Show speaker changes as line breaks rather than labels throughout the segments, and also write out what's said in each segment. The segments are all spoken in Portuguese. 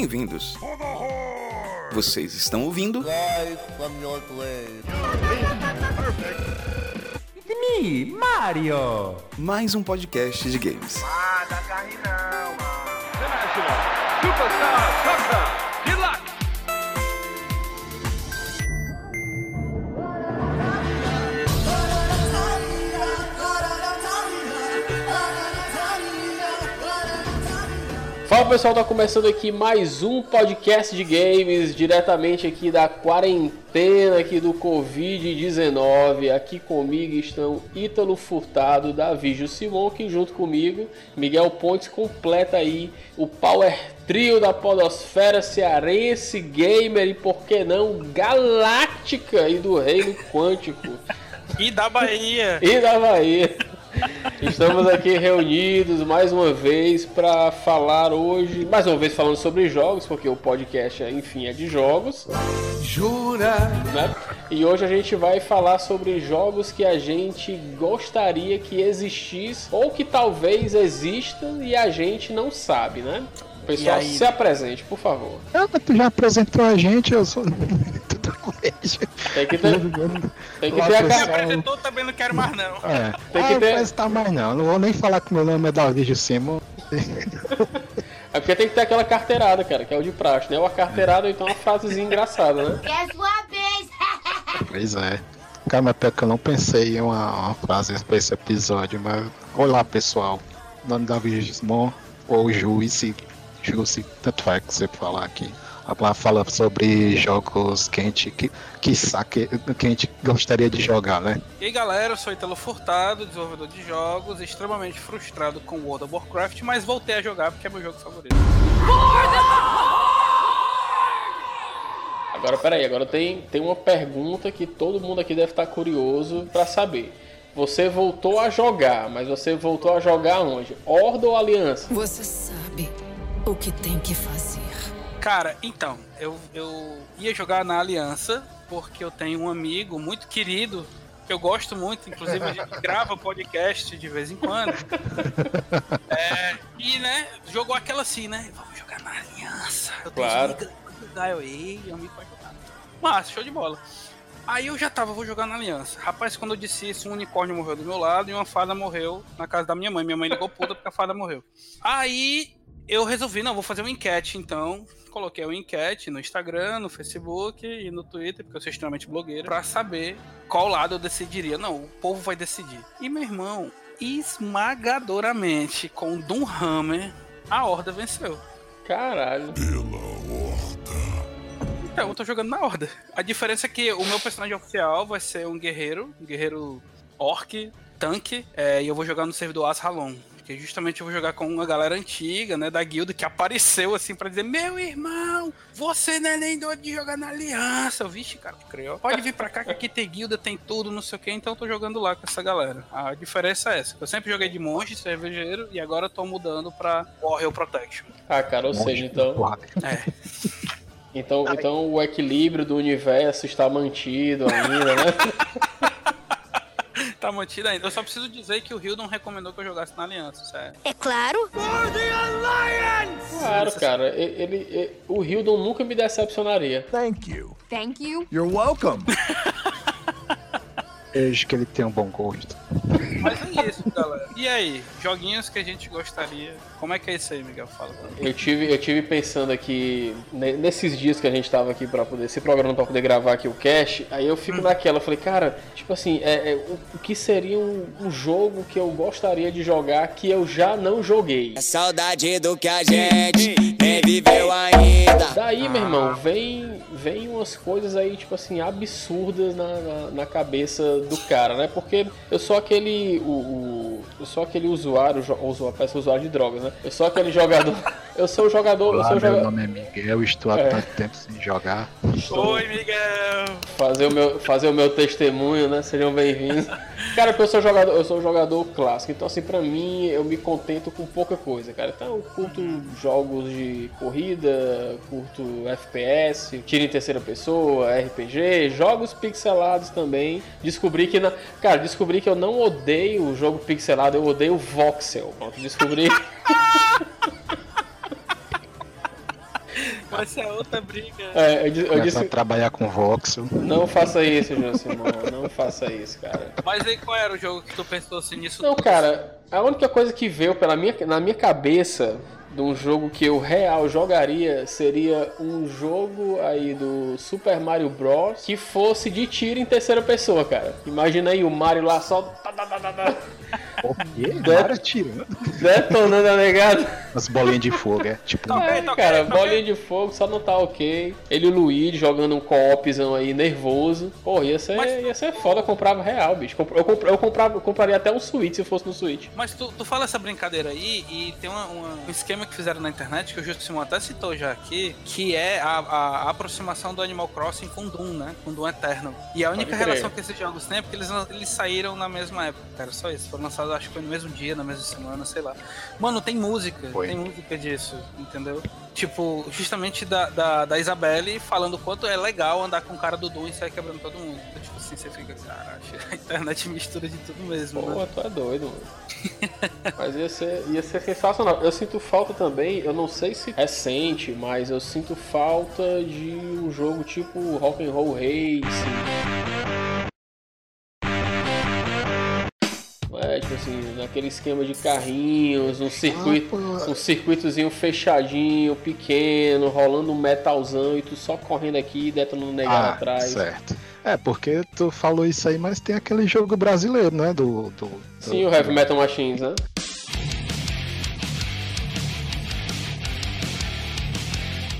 Bem-vindos. Vocês estão ouvindo
grave.
Me, Mario!
mais um podcast de games.
Ah, dá carne não, mano. International Superstar Soccer
Fala pessoal, tá começando aqui mais um podcast de games, diretamente aqui da quarentena aqui do Covid-19. Aqui comigo estão Ítalo Furtado, Davi Simon, que junto comigo, Miguel Pontes completa aí o Power Trio da podosfera cearense, gamer e por que não galáctica e do reino quântico
E da Bahia.
e da Bahia. Estamos aqui reunidos mais uma vez para falar hoje, mais uma vez falando sobre jogos, porque o podcast, enfim, é de jogos. Jura? Né? E hoje a gente vai falar sobre jogos que a gente gostaria que existisse ou que talvez existam e a gente não sabe, né? Pessoal,
aí?
se apresente, por favor.
Ah, tu já apresentou a gente, eu sou do colégio.
Tem que ter, tem que ter a cara.
apresentou, também não quero mais não.
É.
Tem
ah,
que
eu
ter-
apresentar mais não, não vou nem falar que meu nome é Davi de Simon.
É porque tem que ter aquela carteirada, cara, que é o de praxe, né? Ou a carteirada ou então uma frasezinha engraçada, né?
Guess what, bitch?
Pois é. Cara, mas pior que eu não pensei em uma, uma frase pra esse episódio, mas olá pessoal. Nome é Davi de Simon, ou Juice, Juice, tanto faz que você falar aqui. Ela fala sobre jogos que a gente, que, que, saque, que a gente gostaria de jogar, né?
E aí galera, eu sou Italo Furtado, desenvolvedor de jogos, extremamente frustrado com World of Warcraft, mas voltei a jogar porque é meu jogo favorito.
Agora, peraí, agora tem, tem uma pergunta que todo mundo aqui deve estar curioso pra saber. Você voltou a jogar, mas você voltou a jogar onde? Horda ou Aliança?
Você sabe o que tem que fazer.
Cara, então, eu, eu ia jogar na Aliança porque eu tenho um amigo muito querido que eu gosto muito, inclusive a gente grava podcast de vez em quando. É, e, né, jogou aquela assim, né? Vamos jogar na Aliança. Eu
Claro.
jogar, eu, ei, amigo vai jogar. Mas, show de bola. Aí eu já tava, vou jogar na Aliança. Rapaz, quando eu disse isso, um unicórnio morreu do meu lado e uma fada morreu na casa da minha mãe. Minha mãe ligou puta porque a fada morreu. Aí eu resolvi, não, vou fazer uma enquete, então. Coloquei uma enquete no Instagram, no Facebook e no Twitter, porque eu sou extremamente blogueiro, pra saber qual lado eu decidiria. Não, o povo vai decidir. E meu irmão, esmagadoramente, com o Doomhammer, a Horda venceu.
Caralho.
Então, eu tô jogando na Horda. A diferença é que o meu personagem oficial vai ser um guerreiro, um guerreiro orc, tanque, é, e eu vou jogar no servidor Ashalon. Que justamente eu vou jogar com uma galera antiga, né, da guilda, que apareceu assim pra dizer: Meu irmão, você não é nem doido de jogar na aliança. Vixe, cara, que criou. Pode vir pra cá que aqui tem guilda, tem tudo, não sei o que, então eu tô jogando lá com essa galera. A diferença é essa: eu sempre joguei de monge, cervejeiro, e agora eu tô mudando pra Warrior Protection.
Ah, cara, ou seja, então.
É.
então, então o equilíbrio do universo está mantido ainda, né?
Tá mantido ainda. Eu só preciso dizer que o Hildon recomendou que eu jogasse na aliança, sério.
É claro.
Claro, cara. Ele, ele- o Hildon nunca me decepcionaria.
Thank you.
Thank you.
You're welcome.
Vejo que ele tem um bom gosto.
Mas é isso, galera. E aí, joguinhos que a gente gostaria. Como é que é isso aí, Miguel? Fala pra mim.
Eu tive, eu tive pensando aqui, ne- nesses dias que a gente tava aqui pra poder, se programando pra poder gravar aqui o cast, aí eu fico naquela, eu falei, cara, tipo assim, é, é, o, o que seria um, um jogo que eu gostaria de jogar que eu já não joguei?
Saudade do que a gente nem viveu ainda.
Daí, meu irmão, vem, vem umas coisas aí, tipo assim, absurdas na, na, na cabeça do cara, né? Porque eu sou aquele. O, o- eu sou aquele usuário, usuário, parece usuário de drogas, né? Eu sou aquele jogador. Eu sou o jogador. Eu
Olá,
sou o
meu
jogador.
nome é Miguel, estou há
É.
tanto tempo sem jogar.
Oi, Miguel!
fazer o meu, fazer o meu testemunho, né? Sejam bem-vindos. Cara, porque eu sou jogador, eu sou um jogador clássico, então assim, pra mim eu me contento com pouca coisa, cara. Então eu curto jogos de corrida, curto FPS, tiro em terceira pessoa, RPG, jogos pixelados também. Descobri que na, cara, descobri que eu não odeio o jogo pixelado, eu odeio voxel. Pronto, descobri.
Vai ser outra briga.
É, eu, eu disse.
trabalhar com voxel.
Não faça isso, João Simão. Não faça isso, cara.
Mas aí qual era o jogo que tu pensou assim nisso?
Não,
tudo?
cara, a única coisa que veio pela minha, na minha cabeça de um jogo que eu real jogaria seria um jogo aí do Super Mario Bros. que fosse de tiro em terceira pessoa, cara. Imagina aí o Mario lá só tá, tá, tá,
O quê?
De-
Cara tirando
detonando a negada.
as bolinhas de fogo, é tipo.
É, cara, bolinha de fogo só não tá ok. Ele e o Luigi jogando um co-opzão aí nervoso. Pô, ia ser,
Mas-
ia ser foda, eu comprava real, bicho. Eu, comp- eu, comprava, eu compraria até um Switch se fosse no Switch.
Mas tu, tu fala essa brincadeira aí e tem uma- uma- um esquema que fizeram na internet que o Justo Simão até citou já aqui, que é a, a- aproximação do Animal Crossing com Doom, né? Com Doom Eternal. E a única relação que esses jogos têm é porque eles, eles saíram na mesma época, cara. Só isso. Foram lançados, acho que foi no mesmo dia, na mesma semana, sei lá. Mano, tem música.
Foi.
Tem música disso, entendeu? Tipo, justamente da, da, da Isabelle falando o quanto é legal andar com o cara do Doom e sair quebrando todo mundo. Então, tipo assim, você fica, caralho, a internet mistura de tudo mesmo, né?
Pô, tu é doido, mano. Mas ia ser, ia ser sensacional. Eu sinto falta também, eu não sei se é recente, mas eu sinto falta de um jogo tipo Rock and Roll Racing. É, tipo assim, naquele esquema de carrinhos, um circuito, um circuitozinho fechadinho, pequeno, rolando um metalzão e tu só correndo aqui e detonando negado
Ah,
atrás.
certo. É, porque tu falou isso aí, mas tem aquele jogo brasileiro, né? Do. do, do
Sim, o Heavy Metal Machines, né?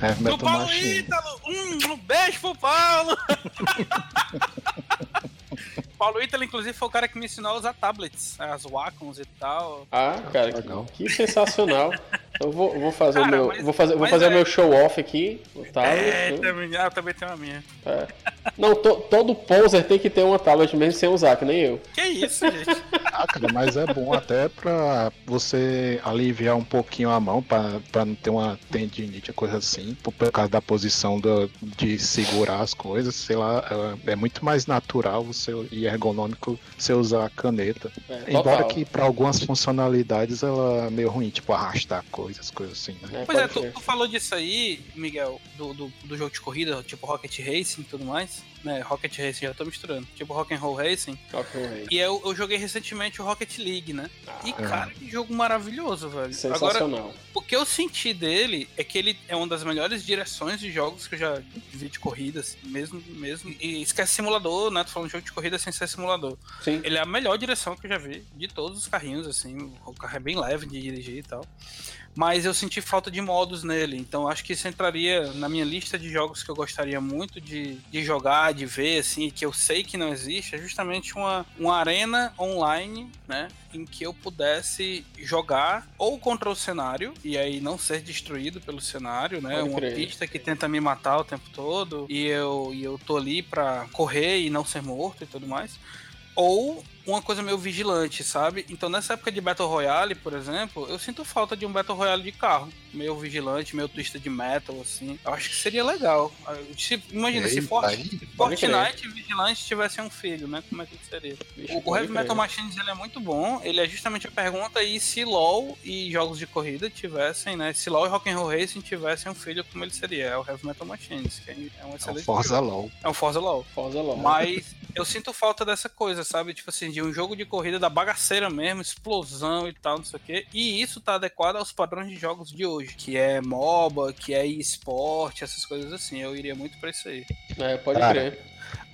Heavy
Do
Metal
Paulo
Machine.
Ítalo! Hum, um beijo pro Paulo! Paulo Ítalo, inclusive, foi o cara que me ensinou a usar tablets, as Wacons e tal.
Ah, cara,
legal.
que, que sensacional. Eu vou, vou fazer
Cara,
o meu,
mas-
vou fazer, vou fazer o
é-
meu show off aqui, o tablet.
É,
né?
também, ah, eu também tenho a minha.
É. Não, to- todo poser tem que ter uma tablet mesmo sem usar, que nem eu.
Que isso, gente?
Ah, cara, mas é bom até pra você aliviar um pouquinho a mão, pra, pra não ter uma tendinite, coisa assim, por, por causa da posição do- de segurar as coisas, sei lá, é, é muito mais natural você, e ergonômico você usar a caneta.
É,
Embora
total.
que pra algumas funcionalidades ela é meio ruim, tipo arrastar coisas, coisas assim, né?
É,
Pois é, tu, tu falou disso aí, Miguel, do, do, do jogo de corrida, tipo Rocket Racing e tudo mais. Né, Rocket Racing já tô misturando. Tipo Rock and Roll Racing.
Rock and Roll.
E eu, eu joguei recentemente o Rocket League, né? E, cara, que jogo maravilhoso, velho. Agora,
Sensacional.
O que eu senti dele é que ele é uma das melhores direções de jogos que eu já vi de corrida, assim, mesmo, mesmo. E esquece simulador, né? Tô falando de jogo de corrida sem ser simulador.
Sim.
Ele é a melhor direção que eu já vi de todos os carrinhos, assim. O carro é bem leve de dirigir e tal. Mas eu senti falta de modos nele. Então acho que isso entraria na minha lista de jogos que eu gostaria muito de, de jogar, de ver, assim, que eu sei que não existe. É justamente uma, uma arena online, né? Em que eu pudesse jogar ou contra o cenário, e aí não ser destruído pelo cenário, né?
Pode
uma
crer.
pista que tenta me matar o tempo todo, e eu, e eu tô ali pra correr e não ser morto e tudo mais ou uma coisa meio vigilante, sabe? Então nessa época de Battle Royale, por exemplo, eu sinto falta de um Battle Royale de carro, meio vigilante, meio twista de metal, assim. Eu acho que seria legal. Se- imagina, se For-
aí.
Fortnite e Vigilante tivessem um filho, né? Como é que seria?
Bicho,
O, Heavy Metal. Machines ele é muito bom. Ele é justamente a pergunta aí se LoL e jogos de corrida tivessem, né? Se LoL e Rock'n'Roll Racing tivessem um filho, como ele seria? É o Heavy Metal Machines, que é um
É o
excelente
Forza
jogo.
LOL.
É um Forza LoL.
Forza LOL.
Mas eu sinto falta dessa coisa, sabe? Tipo assim, de um jogo de corrida da bagaceira mesmo, explosão e tal, não sei o quê. E isso tá adequado aos padrões de jogos de hoje, que é MOBA, que é esporte, essas coisas assim. Eu iria muito pra isso aí.
É, pode
Cara,
crer.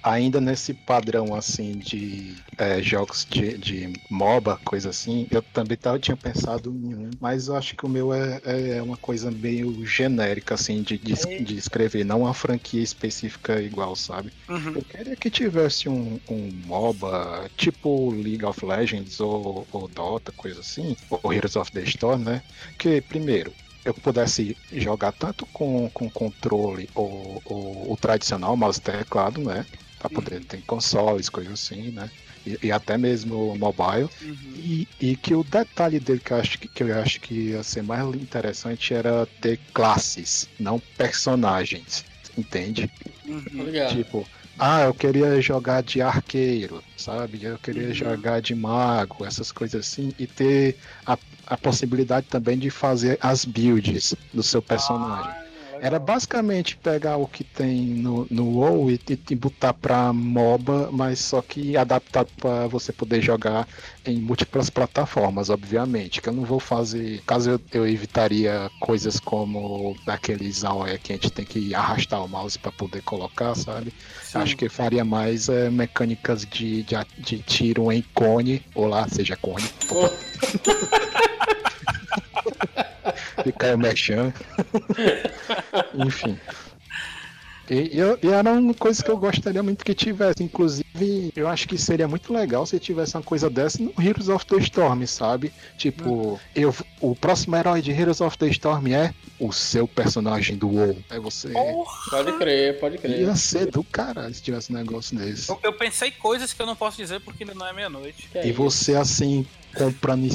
Ainda nesse padrão assim de é, jogos de, de MOBA, coisa assim, eu também tava, tinha pensado em um, mas eu acho que o meu é, é uma coisa meio genérica, assim, de, de, de escrever, não uma franquia específica igual, sabe?
Uhum.
Eu queria que tivesse um, um MOBA tipo League of Legends ou, ou Dota, coisa assim, ou Heroes of the Storm, né? Que, primeiro, eu pudesse jogar tanto com, com controle ou, ou o tradicional, mouse e teclado, né? Pra poder ter consoles, coisas assim, né? E, e até mesmo mobile.
Uhum.
E, e que o detalhe dele que eu, acho que, que eu acho que ia ser mais interessante era ter classes, não personagens. Entende?
Uhum.
Tipo, ah, eu queria jogar de arqueiro, sabe? Eu queria
Uhum.
jogar de mago, essas coisas assim, e ter a, a possibilidade também de fazer as builds do seu personagem.
Ah,
Era basicamente pegar o que tem no, no WoW e, e, botar pra MOBA, mas só que adaptado pra você poder jogar em múltiplas plataformas, obviamente. Que eu não vou fazer. Caso eu, eu evitaria coisas como aqueles AOE que a gente tem que arrastar o mouse pra poder colocar, sabe? Acho que faria mais é, mecânicas de, de, de tiro em cone, ou lá, seja cone. Fica mexendo. Enfim. E, eu, e era uma coisa que eu gostaria muito que tivesse. Inclusive, eu acho que seria muito legal se tivesse uma coisa dessa no Heroes of the Storm, sabe? Tipo, eu, o próximo herói de Heroes of the Storm é o seu personagem do WoW. Aí você.
Pode crer, pode crer.
Ia ser do caralho se tivesse um negócio desse.
Eu, eu pensei coisas que eu não posso dizer porque ainda não é meia-noite.
É
E
isso?
você assim, comprando.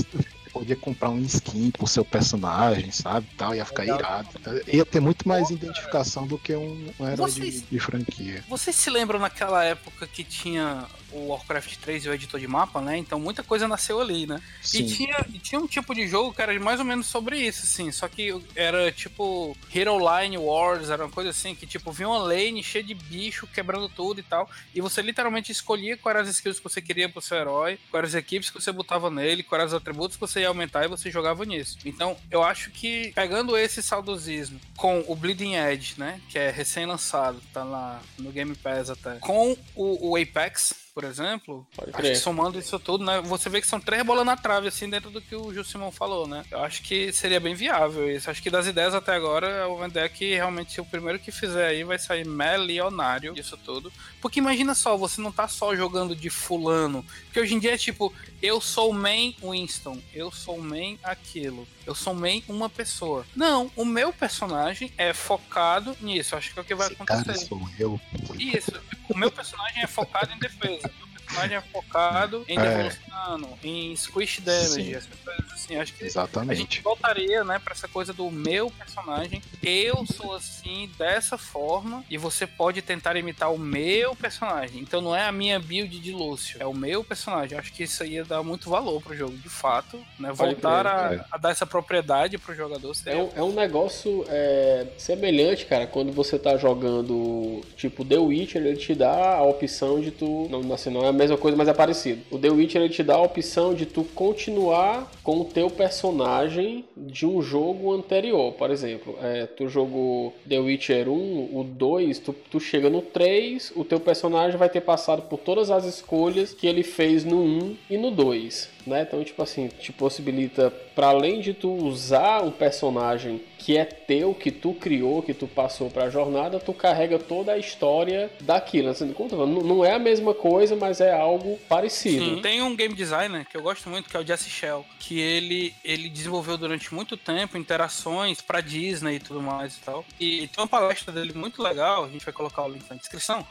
Podia comprar um skin pro seu personagem, sabe? Tal, ia ficar irado. Ia ter muito mais identificação do que um, um herói de,
Vocês-
de franquia.
Vocês se lembram naquela época que tinha o Warcraft 3 e o editor de mapa, né? Então muita coisa nasceu ali, né?
Sim.
E tinha, e tinha um tipo de jogo que era mais ou menos sobre isso, assim. Só que era tipo Hero Line Wars, era uma coisa assim, que tipo, vinha uma lane cheia de bicho quebrando tudo e tal. E você literalmente escolhia quais eram as skills que você queria pro seu herói, quais eram as equipes que você botava nele, quais eram os atributos que você ia aumentar e você jogava nisso. Então, eu acho que pegando esse saudosismo com o Bleeding Edge, né? Que é recém-lançado, tá lá no Game Pass até, com o, o Apex. Por exemplo, acho que somando isso tudo, né? Você vê que são três bolas na trave, assim, dentro do que o Gil Simão falou, né? Eu acho que seria bem viável isso. Acho que das ideias até agora, é uma ideia que realmente o primeiro que fizer aí vai sair milionário disso tudo. Porque imagina só, você não tá só jogando de fulano. Porque hoje em dia é tipo, eu sou main Winston, eu sou main aquilo, eu sou main uma pessoa. Não, o meu personagem é focado nisso. Acho que é o que vai
Esse cara
acontecer.
sou eu.
Isso. O meu personagem é focado em defesa. Personagem é focado em
É.
devolucionando, em squish damage,
Sim.
essas coisas assim. Acho que a gente
Exatamente.
voltaria, né, pra essa coisa do meu personagem. Eu sou assim, dessa forma, e você pode tentar imitar o meu personagem. Então não é a minha build de Lúcio, é o meu personagem. Acho que isso aí ia dar muito valor pro jogo, de fato, né? Voltar a, a dar essa propriedade pro jogador.
É um, é um negócio é, semelhante, cara, quando você tá jogando tipo The Witcher, ele te dá a opção de tu. Não, assim, não é a mesma coisa, mas é parecido. O The Witcher ele te dá a opção de tu continuar com o teu personagem de um jogo anterior. Por exemplo, é, tu jogou The Witcher 1, o 2, tu, tu chega no 3, o teu personagem vai ter passado por todas as escolhas que ele fez no 1 e no 2. Né? Então, tipo assim, te possibilita, para além de tu usar o personagem que é teu, que tu criou, que tu passou pra jornada, tu carrega toda a história daquilo. Assim, não- não é a mesma coisa, mas é algo parecido.
Sim, tem um game designer que eu gosto muito, que é o Jesse Shell, que ele, ele desenvolveu durante muito tempo interações pra Disney e tudo mais e tal. E tem uma palestra dele muito legal, a gente vai colocar o link na descrição,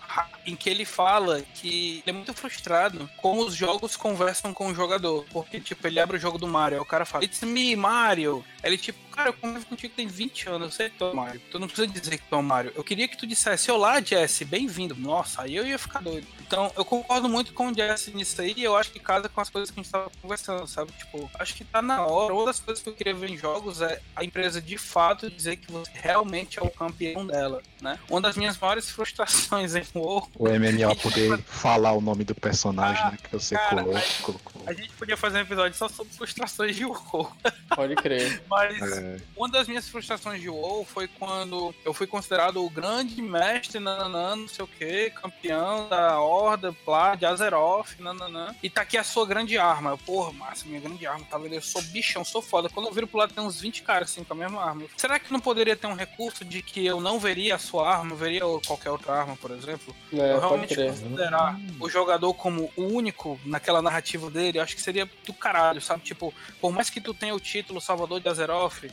em que ele fala que ele é muito frustrado como os jogos conversam com o jogador. Porque, tipo, ele abre o jogo do Mario, aí o cara fala, It's me, Mario! Ele, tipo, cara, eu convivo contigo tem 20 anos, eu sei que tu é o Mario. Tu não precisa dizer que tu é o Mario. Eu queria que tu dissesse, olá, Jesse, bem-vindo. Nossa, aí eu ia ficar doido. Então, eu concordo muito com o Jesse nisso aí, e eu acho que casa com as coisas que a gente tava conversando, sabe? Tipo, acho que tá na hora. Uma das coisas que eu queria ver em jogos é a empresa de fato dizer que você realmente é o campeão dela, né? Uma das minhas maiores frustrações em WoW
O MMO poder falar o nome do personagem né, que você
cara,
colocou.
aí-
colocou.
a gente podia fazer um episódio só sobre frustrações de WoW.
Pode crer.
Mas
É.
uma das minhas frustrações de WoW foi quando eu fui considerado o grande mestre, nananã, não sei o que, campeão da Horda, Plá, de Azeroth, nananã. E tá aqui a sua grande arma. Eu, porra, massa, minha grande arma, tá vendo? Eu sou bichão, sou foda. Quando eu viro pro lado tem uns 20 caras assim com a mesma arma. Será que não poderia ter um recurso de que eu não veria a sua arma, veria qualquer outra arma, por exemplo?
É,
eu realmente considerar o jogador como o único naquela narrativa dele, eu acho que seria do caralho, sabe? Tipo, por mais que tu tenha o título Salvador de Azeroth,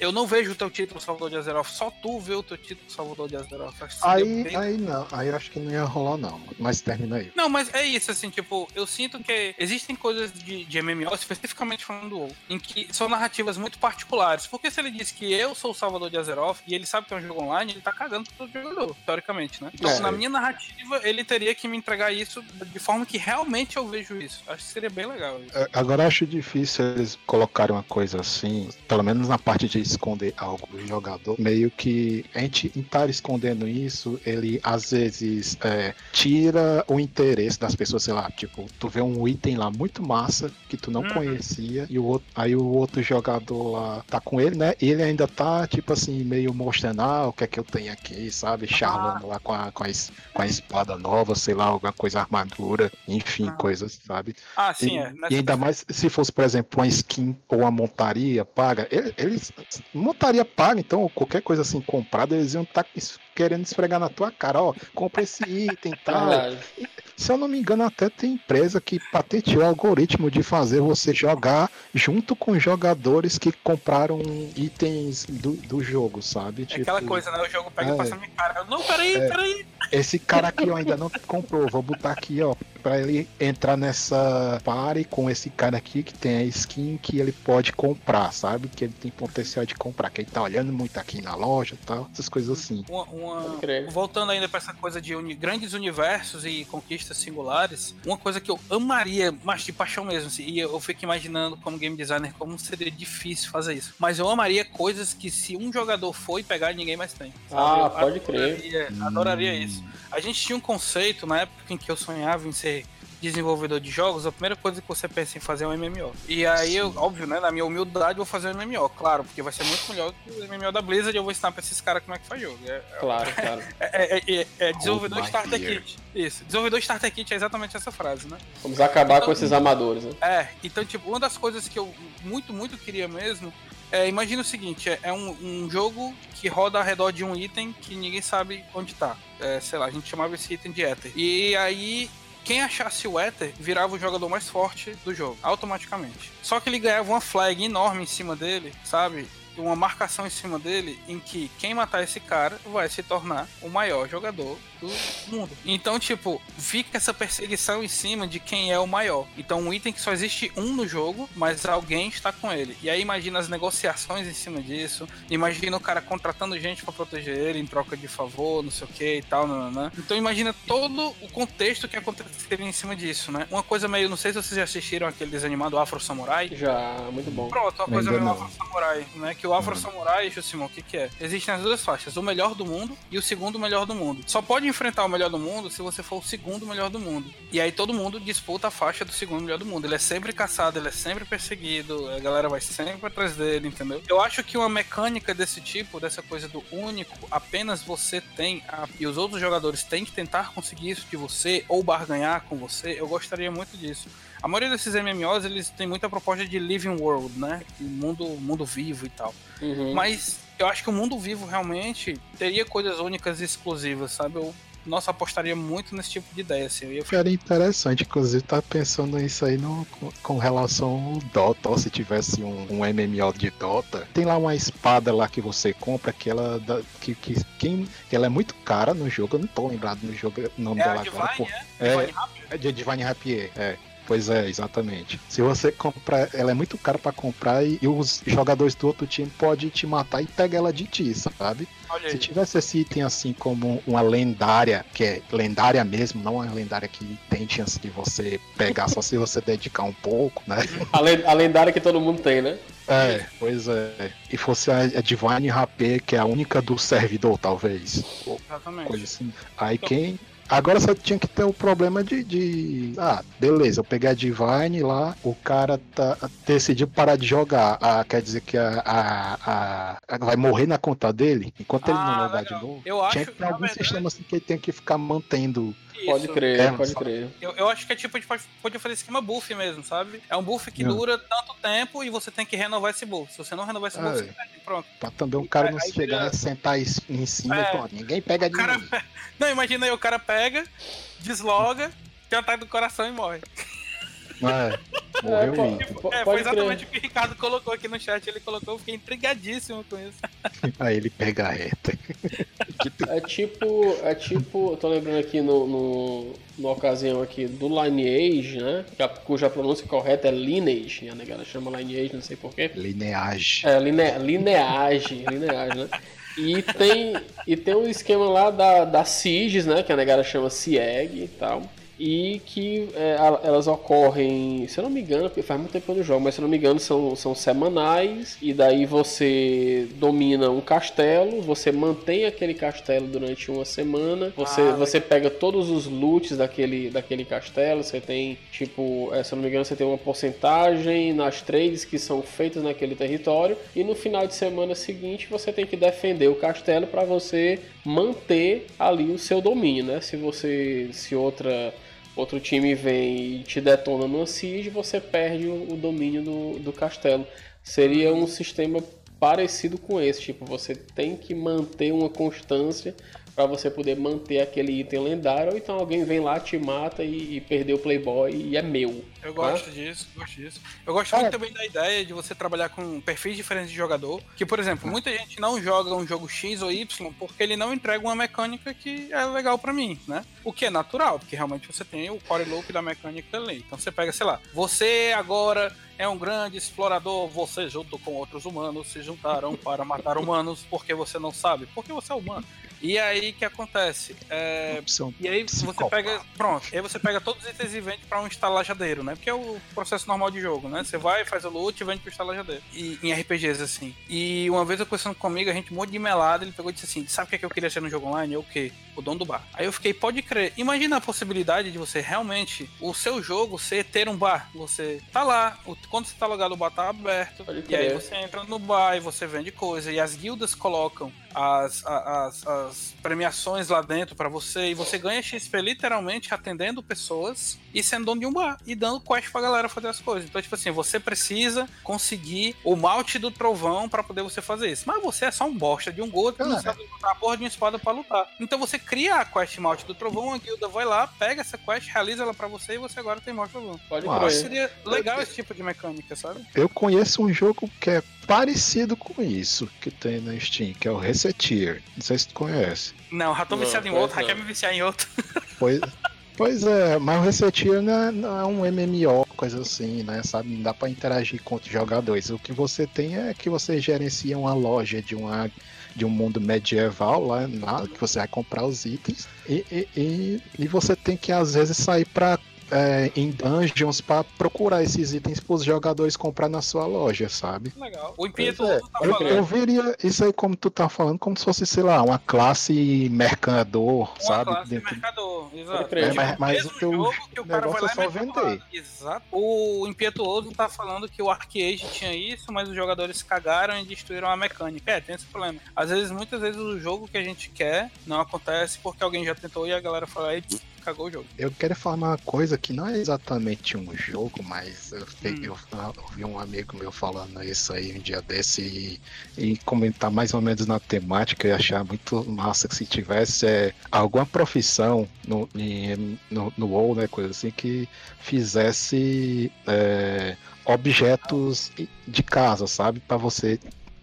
eu não vejo o teu título Salvador de Azeroth, só tu vê o teu título Salvador de Azeroth.
Aí,
bem-
aí não, aí acho que não ia rolar não. Mas termina aí.
Não, mas é isso, assim, tipo, eu sinto que existem coisas de, de MMO, especificamente falando do WoW, em que são narrativas muito particulares. Porque se ele diz que eu sou o Salvador de Azeroth e ele sabe que é um jogo online, ele tá cagando pro todo jogador, teoricamente, né? Então,
É.
na minha narrativa, ele teria que me entregar isso de forma que realmente eu vejo isso. Acho que seria bem legal. isso.
É, Agora acho difícil eles colocarem uma coisa assim, pelo menos na parte de esconder algo do jogador, meio que a gente estar escondendo isso, ele às vezes é, tira o interesse das pessoas, sei lá, tipo, tu vê um item lá muito massa que tu não
Uhum.
conhecia e o outro, aí o outro jogador lá tá com ele, né? E ele ainda tá, tipo assim, meio mostrando, ah, o que é que eu tenho aqui, sabe? Charlando lá com a, com, a, com a espada nova, sei lá, alguma coisa, armadura, enfim,
Ah.
coisas, sabe?
Ah, sim,
e,
é.
e ainda mais se fosse, por exemplo, uma skin ou uma montaria paga, ele- eles. Montaria paga, então, qualquer coisa assim comprada, eles iam estar querendo esfregar na tua cara, ó, compra esse item e tal. Se eu não me engano, até tem empresa que patenteou o algoritmo de fazer você jogar junto com jogadores que compraram itens do, do jogo, sabe?
É aquela coisa, né? O jogo pega
é.
e passa na minha cara. Não, peraí,
É.
peraí.
Esse cara aqui eu ainda não comprou. Vou botar aqui, ó, pra ele entrar nessa party com esse cara aqui que tem a skin que ele pode comprar, sabe? Que ele tem potencial de comprar. Que ele tá olhando muito aqui na loja e tal. Essas coisas assim.
Uma, uma-. Voltando ainda pra essa coisa de uni- grandes universos e conquistas singulares, uma coisa que eu amaria, mas de paixão mesmo, assim, e eu fico imaginando como game designer como seria difícil fazer isso. Mas eu amaria coisas que se um jogador for e pegar, ninguém mais tem. sabe?
Ah,
Eu
pode crer.
adoraria- Adoraria isso. A gente tinha um conceito na época em que eu sonhava em ser desenvolvedor de jogos, a primeira coisa que você pensa em fazer é um MMO. E aí, eu, óbvio, né, na minha humildade, eu vou fazer um MMO, claro, porque vai ser muito melhor que o MMO da Blizzard e eu vou ensinar pra esses caras como é que faz jogo. É,
Claro, claro.
é, é- é- é desenvolvedor
Hold my
Starter. Kit. Isso, desenvolvedor Starter Kit é exatamente essa frase, né?
Vamos acabar com esses amadores, né?
É, então, tipo, uma das coisas que eu muito, muito queria mesmo é, imagina o seguinte, é, é um, um jogo que roda ao redor de um item que ninguém sabe onde tá. É, sei lá, a gente chamava esse item de Ether. E aí, quem achasse o Ether virava o jogador mais forte do jogo, automaticamente. Só que ele ganhava uma flag enorme em cima dele, sabe? Uma marcação em cima dele em que quem matar esse cara vai se tornar o maior jogador do mundo. Então, tipo, fica essa perseguição em cima de quem é o maior. Então, um item que só existe um no jogo, mas alguém está com ele. E aí imagina as negociações em cima disso. Imagina o cara contratando gente pra proteger ele em troca de favor, não sei o que e tal, nananã. Então imagina todo o contexto que aconteceria em cima disso, né? Uma coisa meio, não sei se vocês já assistiram aquele desenho animado Afro Samurai.
Já, muito bom.
Pronto, uma coisa
Ainda
meio
não.
Afro Samurai, né? Que o Afro Samurai, Simão, o que, que é? Existem as duas faixas, o melhor do mundo e o segundo melhor do mundo. Só pode enfrentar o melhor do mundo se você for o segundo melhor do mundo. E aí todo mundo disputa a faixa do segundo melhor do mundo. Ele é sempre caçado, ele é sempre perseguido, a galera vai sempre atrás dele, entendeu? Eu acho que uma mecânica desse tipo, dessa coisa do único, apenas você tem a- e os outros jogadores têm que tentar conseguir isso de você ou barganhar com você, eu gostaria muito disso. A maioria desses MMOs, eles têm muita proposta de living world, né? Mundo, mundo vivo e tal.
Uhum.
Mas eu acho que o mundo vivo realmente teria coisas únicas e exclusivas, sabe? Eu, nossa, apostaria muito nesse tipo de ideia, assim. Eu ia
Era interessante, inclusive tá pensando nisso aí no, com, relação ao Dota, ó, se tivesse um, um MMO de Dota, tem lá uma espada lá que você compra que ela dá- que, que, quem, que ela é muito cara no jogo, eu não tô lembrado no jogo o nome
É
dela agora.
Divine,
pô.
é?
É, é de Divine Rapier, é. Pois é, exatamente. Se você comprar, ela é muito cara pra comprar e, e os jogadores do outro time podem te matar e pegar ela de ti, sabe? Se tivesse esse item assim como uma lendária, que é lendária mesmo, não uma lendária que tem chance de você pegar só se você dedicar um pouco, né?
A, len- a lendária que todo mundo tem, né?
É, pois é. E fosse a, a Divine Rapé, que é a única do servidor, talvez.
Exatamente.
coisa assim. Aí quem. Agora só tinha que ter o problema de, de- Ah, beleza, eu peguei a Divine lá, o cara tá, decidiu parar de jogar. Ah, quer dizer que a, a, a- vai morrer na conta dele? Enquanto ele não
Ah,
logar de novo.
Eu
tinha
acho
que ter algum
verdade,
sistema assim que ele tem que ficar mantendo.
Pode
isso.
crer,
É,
pode
só-
crer.
Eu, eu acho que é tipo, a gente pode, pode fazer esquema buff mesmo, sabe? É um buff que
Não.
dura tanto tempo e você tem que renovar esse buff. Se você não renovar esse
Ah,
buff,
é.
você perde. Pronto.
Pra também o cara não
Aí
chegar e sentar es- em cima
É.
e pronto. Ninguém pega de
cara... Não, imagina aí, o cara pega, desloga, tem um ataque do coração e morre.
É, morreu
pô,
aí.
po-
é, foi exatamente
crer.
o que o Ricardo colocou aqui no chat. Ele colocou, eu fiquei intrigadíssimo com isso.
Aí ele pega a reta.
É tipo, é tipo, eu tô lembrando aqui no, no, na ocasião aqui do Lineage, né? Que a- cuja pronúncia correta é Lineage, a negada chama Lineage, não sei porquê.
Lineage.
É, line, lineagem, lineagem, né? E tem, e tem um esquema lá da, da Sieges, né? Que a negada chama Sieg e tal. E que é, elas ocorrem, se eu não me engano, porque faz muito tempo que eu não jogo, mas se eu não me engano são, são semanais e daí você domina um castelo, você mantém aquele castelo durante uma semana, você,
Ah,
você pega todos os loots daquele, daquele castelo, você tem tipo, é, se eu não me engano, você tem uma porcentagem nas trades que são feitas naquele território e no final de semana seguinte você tem que defender o castelo para você manter ali o seu domínio, né? Se você se outra outro time vem e te detona numa siege, você perde o, o domínio do, do castelo. Seria um sistema parecido com esse, tipo, você tem que manter uma constância para você poder manter aquele item lendário, ou então alguém vem lá, te mata e, e perdeu o Playboy e é meu.
Eu
né?
gosto disso, gosto disso. Eu gosto muito também da ideia de você trabalhar com perfis diferentes de jogador. Que, por exemplo, muita gente não joga um jogo X ou Y porque ele não entrega uma mecânica que é legal pra mim, né? O que é natural, porque realmente você tem o core loop da mecânica ali. Então você pega, sei lá, você agora é um grande explorador, você junto com outros humanos se juntaram para matar humanos porque você não sabe, porque você é humano. E aí que acontece? É,
Opção
e aí você pega. Pronto, aí você pega todos os itens e vende pra um estalajadeiro, né? Porque é o processo normal de jogo, né? Você vai, faz o loot e vende pro estalajadeiro. E em RPGs, assim. E uma vez eu conversando comigo, a gente muito de melado, ele pegou e disse assim: sabe o que, é que eu queria ser no jogo online? Eu o quê? O dono do bar. Aí eu fiquei, pode crer. Imagina a possibilidade de você realmente, o seu jogo ser ter um bar. Você tá lá, o- quando você tá logado, o bar tá aberto.
Pode
E aí você entra no bar e você vende coisa. E as guildas colocam as, as, as premiações lá dentro pra você. E você ganha XP literalmente atendendo pessoas e sendo dono de um bar. E dando quest pra galera fazer as coisas. Então, tipo assim, você precisa conseguir o malte do trovão pra poder você fazer isso. Mas você é só um bosta de um gordo que não sabe botar a porra de uma espada pra lutar. Então você cria a quest malte do trovão, a guilda vai lá, pega essa quest, realiza ela pra você e você agora tem malte do trovão.
Pode
Nossa.
crer.
Seria legal esse tipo de mecânica, sabe?
Eu conheço um jogo que é parecido com isso que tem na Steam, que é o Reseteer. Não sei se tu conhece.
Não, já tô
Não,
viciado em outro, já
não.
quer me viciar em outro.
Pois, pois é, mas o Reseteer não é, não é um MMO, coisa assim, né? Sabe? Não dá pra interagir com outros jogadores. O que você tem é que você gerencia uma loja de uma de um mundo medieval lá, lá que você vai comprar os itens e, e, e, e você tem que às vezes sair pra é, em dungeons pra procurar esses itens pros jogadores comprar na sua loja, sabe?
Legal. O Impietuoso
é,
tá
eu, eu veria isso aí como tu tá falando, como se fosse, sei lá, uma classe mercador,
Uma
sabe?
classe
Dentro-
mercador, exato. Tipo,
Mas- mas
mesmo
o teu
jogo que o cara vai
negócio
lá
é só vender.
Exato. O Impietuoso tá falando que o Arcade tinha isso, mas os jogadores cagaram e destruíram a mecânica. É, tem esse problema. Às vezes, muitas vezes, o jogo que a gente quer não acontece porque alguém já tentou e a galera fala aí, cagou o jogo.
Eu quero falar uma coisa que não é exatamente um jogo, mas eu, fe-
Hum.
eu, vi um amigo meu falando isso aí um dia desse e, e comentar mais ou menos na temática e achar muito massa que se tivesse é, alguma profissão no, em- no, no WoW, né, coisa assim, que fizesse é, objetos de casa, sabe? Pra você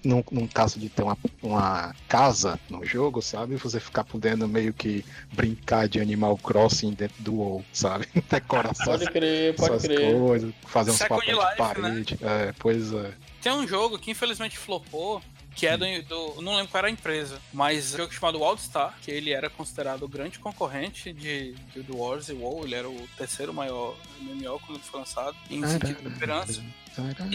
num, num caso de ter uma, uma casa no jogo, sabe? Você ficar podendo meio que brincar de Animal Crossing dentro do WoW, sabe? Decorar suas,
Pode crer, pode
suas
crer.
coisas, fazer uns
Second
papéis de parede. É, pois é.
Tem um jogo que infelizmente flopou, que é do, do- Não lembro qual era a empresa, mas um jogo chamado Wildstar, que ele era considerado o grande concorrente de, de do Wars e WoW, ele era o terceiro maior MMO quando ele foi lançado, em sentido de esperança.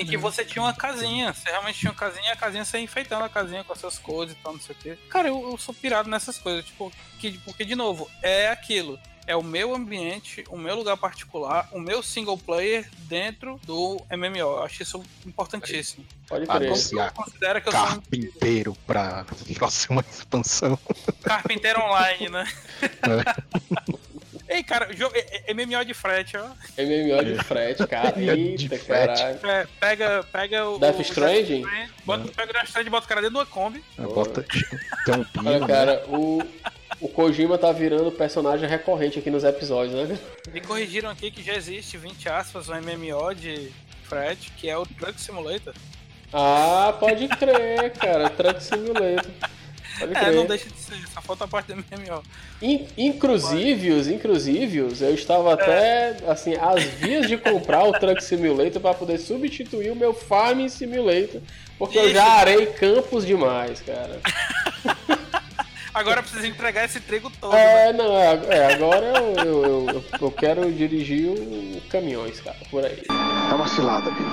Em que você tinha uma casinha, você realmente tinha uma casinha, e a casinha você ia enfeitando a casinha com as suas coisas e tal, não sei o quê. Cara, eu, eu sou pirado nessas coisas, tipo, que, porque, de novo, é aquilo. É o meu ambiente, o meu lugar particular, o meu single player dentro do MMO. Eu acho isso importantíssimo.
Pode
Ah,
crer.
eu considero que eu sou um
Carpinteiro pra próxima expansão.
carpinteiro online, né?
É.
Ei, cara, jogo, é- é MMO de frete, ó.
MMO de frete, cara. Eita, caralho.
É, pega, pega o.
Death
o
Stranding?
Bota, pega o Death Stranding, bota o cara dentro de uma Kombi.
Bota, tem um pino,
Olha,
né?
cara, o, o Kojima tá virando personagem recorrente aqui nos episódios, né?
Me corrigiram aqui que já existe, 20 aspas, um MMO de frete, que é o Truck Simulator.
Ah, pode crer, cara. Truck Simulator. Pode
É,
crer.
não deixa de ser, só falta a parte do MMO.
In- Inclusive, inclusive, eu estava até assim, às vias de comprar o Truck Simulator para poder substituir o meu Farming Simulator, porque eu já
Isso.
arei campos demais, cara.
Agora precisa entregar esse trigo todo. né?
É, não, é, é, agora eu, eu, eu, eu quero dirigir o caminhões, cara, por aí.
É uma cilada, amigo.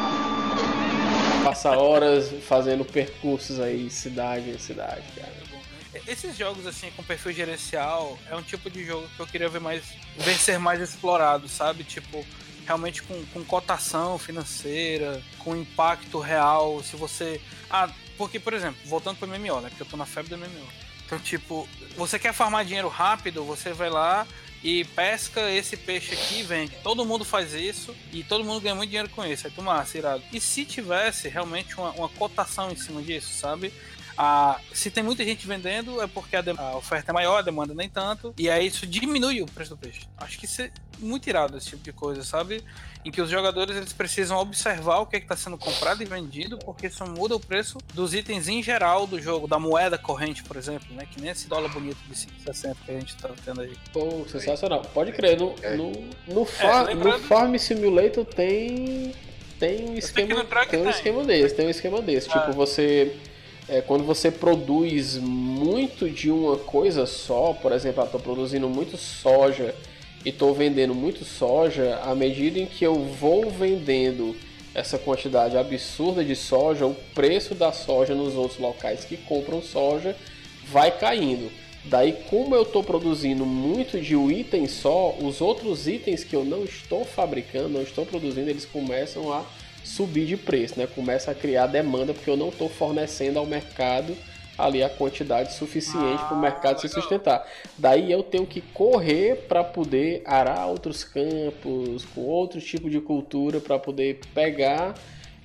Passar horas fazendo percursos aí, cidade em cidade, cara.
Esses jogos assim com perfil gerencial é um tipo de jogo que eu queria ver mais ver ser mais explorado, sabe? Tipo, realmente com, com cotação financeira, com impacto real, se você. Ah, porque, por exemplo, voltando pro MMO, né? Porque eu tô na febre do MMO. Então, tipo, você quer farmar dinheiro rápido, você vai lá e pesca esse peixe aqui e vende. Todo mundo faz isso e todo mundo ganha muito dinheiro com isso. Aí tu massa, irado. E se tivesse realmente uma, uma cotação em cima disso, sabe? Ah, se tem muita gente vendendo, é porque a, a oferta é maior, a demanda nem tanto. E aí isso diminui o preço do peixe. Acho que isso é muito irado, esse tipo de coisa, sabe? Em que os jogadores eles precisam observar o que está sendo comprado e vendido, porque isso muda o preço dos itens em geral do jogo, da moeda corrente, por exemplo, né? Que nem esse dólar bonito de 5,60 que a gente tá tendo aí.
Pô, sensacional. Pode crer, no, no, no, fa-
lembrando-
no Farm Simulator tem. Tem um esquema, tem um esquema desse, tem um esquema desse.
Ah.
Tipo, você. É, quando você produz muito de uma coisa só, por exemplo, eu tô produzindo muito soja e tô vendendo muito soja, à medida em que eu vou vendendo essa quantidade absurda de soja, o preço da soja nos outros locais que compram soja vai caindo. Daí, como eu estou produzindo muito de um item só, os outros itens que eu não estou fabricando, não estou produzindo, eles começam a subir de preço, né? Começa a criar demanda porque eu não estou fornecendo ao mercado ali a quantidade suficiente para o mercado se sustentar. Daí eu tenho que correr para poder arar outros campos, com outro tipo de cultura para poder pegar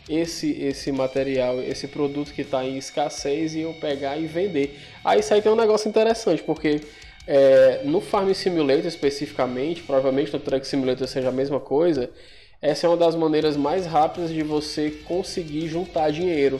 esse esse material, esse produto que está em escassez e eu pegar e vender. Aí isso aí tem um negócio interessante, porque é, no Farm Simulator especificamente, provavelmente no Truck Simulator seja a mesma coisa, essa é uma das maneiras mais rápidas de você conseguir juntar dinheiro.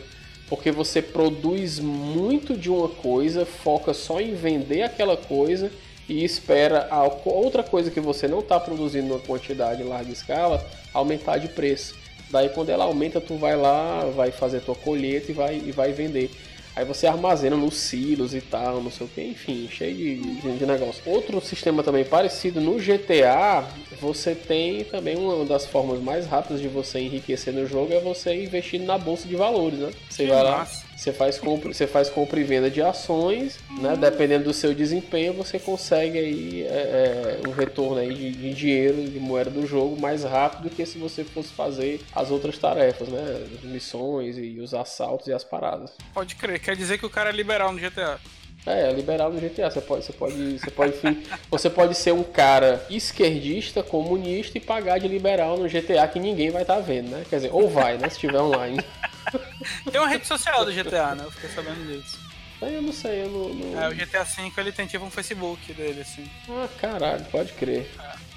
Porque você produz muito de uma coisa, foca só em vender aquela coisa e espera a outra coisa que você não está produzindo numa quantidade em larga escala aumentar de preço. Daí quando ela aumenta, tu vai lá, vai fazer tua colheita e vai, e vai vender. Aí você armazena nos silos e tal, não sei o que, enfim, cheio de, de, de negócio. Outro sistema também parecido no GTA, você tem também uma das formas mais rápidas de você enriquecer no jogo é você investir na bolsa de valores, né? Você
Que
vai lá,
massa.
Você faz compra, você faz compra e venda de ações, né? Dependendo do seu desempenho, você consegue aí é, é, um retorno aí de, de dinheiro, de moeda do jogo mais rápido do que se você fosse fazer as outras tarefas, né? As missões e os assaltos e as paradas.
Pode crer, quer dizer que o cara é liberal no GTA.
É, é liberal no GTA. Você pode, você pode, você pode, você pode ser um cara esquerdista, comunista e pagar de liberal no GTA que ninguém vai estar vendo, né? Quer dizer, ou vai, né? Se tiver online.
Tem uma rede social do GTA, né? Eu fiquei sabendo disso.
Aí eu não sei, eu não. não-
É, o GTA V ele tem tipo um Facebook dele, assim.
Ah, caralho, pode crer.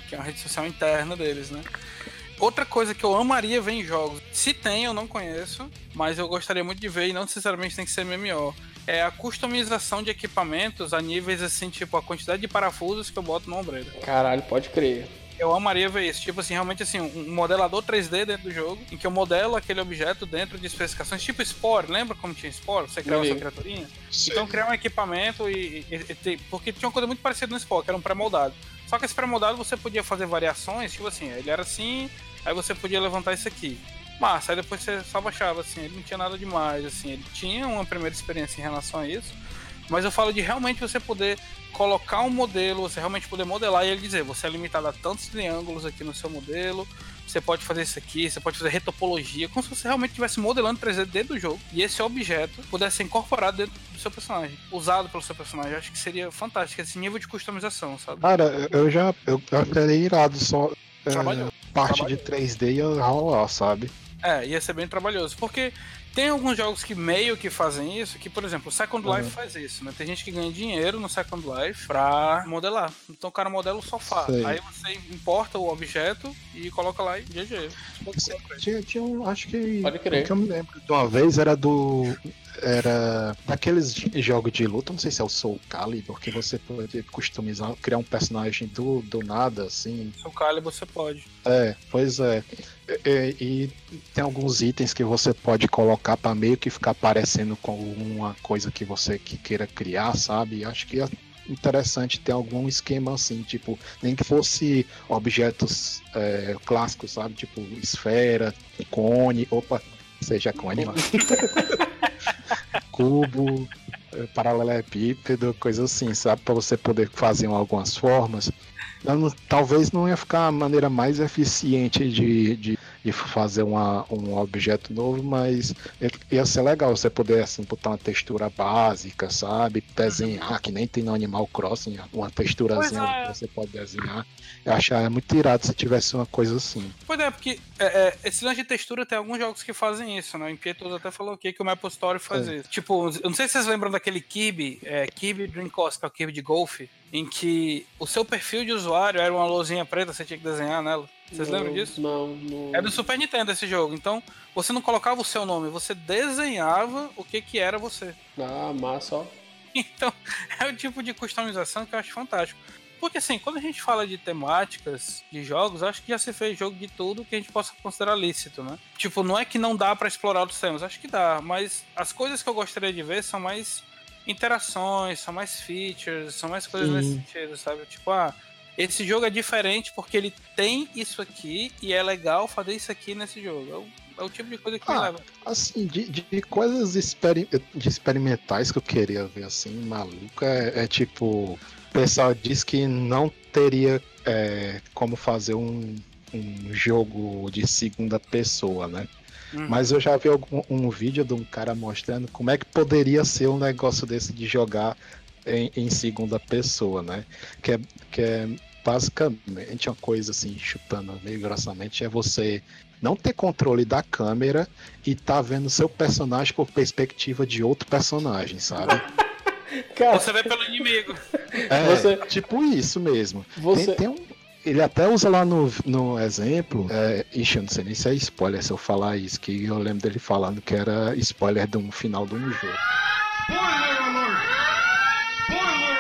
que é uma rede social interna deles, né? Outra coisa que eu amaria ver em jogos, se tem, eu não conheço, mas eu gostaria muito de ver, e não necessariamente tem que ser MMO, é a customização de equipamentos a níveis assim, tipo a quantidade de parafusos que eu boto no ombreiro.
Caralho, pode crer.
Eu amaria ver isso, tipo assim, realmente assim, um modelador 3D dentro do jogo, em que eu modelo aquele objeto dentro de especificações, tipo Spore, lembra como tinha Spore? Você criava
Sim.
sua criaturinha? Então criar um equipamento e, e- e Porque tinha uma coisa muito parecida no Spore, que era um pré-moldado. Só que esse pré-moldado você podia fazer variações, tipo assim, ele era assim, aí você podia levantar isso aqui. Massa, aí depois você só baixava, assim, ele não tinha nada demais, assim, ele tinha uma primeira experiência em relação a isso, mas eu falo de realmente você poder colocar um modelo, você realmente poder modelar e ele dizer, você é limitado a tantos triângulos aqui no seu modelo, você pode fazer isso aqui, você pode fazer retopologia, como se você realmente estivesse modelando 3D dentro do jogo e esse objeto pudesse ser incorporado dentro do seu personagem, usado pelo seu personagem. Eu acho que seria fantástico esse nível de customização, sabe?
Cara, eu- já. Eu acharia irado só. é,
Trabalhou.
parte de 3D ia rolar, sabe?
É, ia ser bem trabalhoso. Porque tem alguns jogos que meio que fazem isso, que, por exemplo, o Second Life
Uhum.
faz isso, né? Tem gente que ganha dinheiro no Second Life pra modelar. Então o cara modela o sofá.
Sei.
Aí você importa o objeto e coloca lá e GG.
Tinha, tinha um, acho que.
Pode crer.
que eu me lembro de uma vez era do. Era daqueles jogos de luta, não sei se é o Soul Calibur, que você pode customizar, criar um personagem do, do nada, assim.
Seu Calibur você pode.
É, pois é. E, e tem alguns itens que você pode colocar para meio que ficar parecendo com uma coisa que você que queira criar, sabe? Acho que é interessante ter algum esquema assim, tipo, nem que fosse objetos é, clássicos, sabe? Tipo, esfera, cone, opa, seja cone, mano. cubo, eh, paralelepípedo, coisa assim, sabe? Para você poder fazer algumas formas. Não, talvez não ia ficar a maneira mais eficiente de, de, de fazer uma, um objeto novo, mas ia ser legal você poder assim, botar uma textura básica, sabe? Desenhar, que nem tem no Animal Crossing, uma texturazinha
é.
que você pode desenhar. Eu achava muito irado se tivesse uma coisa assim.
Pois é, porque é, é, esse lance de textura tem alguns jogos que fazem isso, né? O Impietos até falou aqui que o Maple Story faz
É.
isso. Tipo, eu não sei se vocês lembram daquele Kibe, é, Kibe Dream Course, que é o Kibe de golfe, em que o seu perfil de usuário era uma luzinha preta, você tinha que desenhar nela. Vocês
Não,
lembram disso?
Não, não.
É do Super Nintendo esse jogo. Então, você não colocava o seu nome, você desenhava o que que era você.
Ah, massa, ó.
Então, é o tipo de customização que eu acho fantástico. Porque assim, quando a gente fala de temáticas de jogos, acho que já se fez jogo de tudo que a gente possa considerar lícito, né? Tipo, não é que não dá pra explorar outros temas, acho que dá, mas as coisas que eu gostaria de ver são mais interações, são mais features, são mais coisas
Sim.
nesse sentido, sabe? Tipo, ah, esse jogo é diferente porque ele tem isso aqui e é legal fazer isso aqui nesse jogo. É o, é o tipo de coisa que me
Ah,
leva.
Assim, de, de coisas de experimentais que eu queria ver assim, maluco, é, é tipo. O pessoal diz que não teria é, como fazer um, um jogo de segunda pessoa, né?
Uhum.
Mas eu já vi algum, um vídeo de um cara mostrando como é que poderia ser um negócio desse de jogar em, em segunda pessoa, né? Que é, que é basicamente uma coisa assim, chutando meio grossamente, é você não ter controle da câmera e tá vendo seu personagem por perspectiva de outro personagem, sabe?
Cara,
Você vê pelo inimigo.
É,
Você-
tipo isso mesmo.
Você-
Tem, tem um, ele até usa lá no, no exemplo, é, ixi, eu não sei nem se é spoiler se eu falar isso, que eu lembro dele falando que era spoiler de um final de um jogo.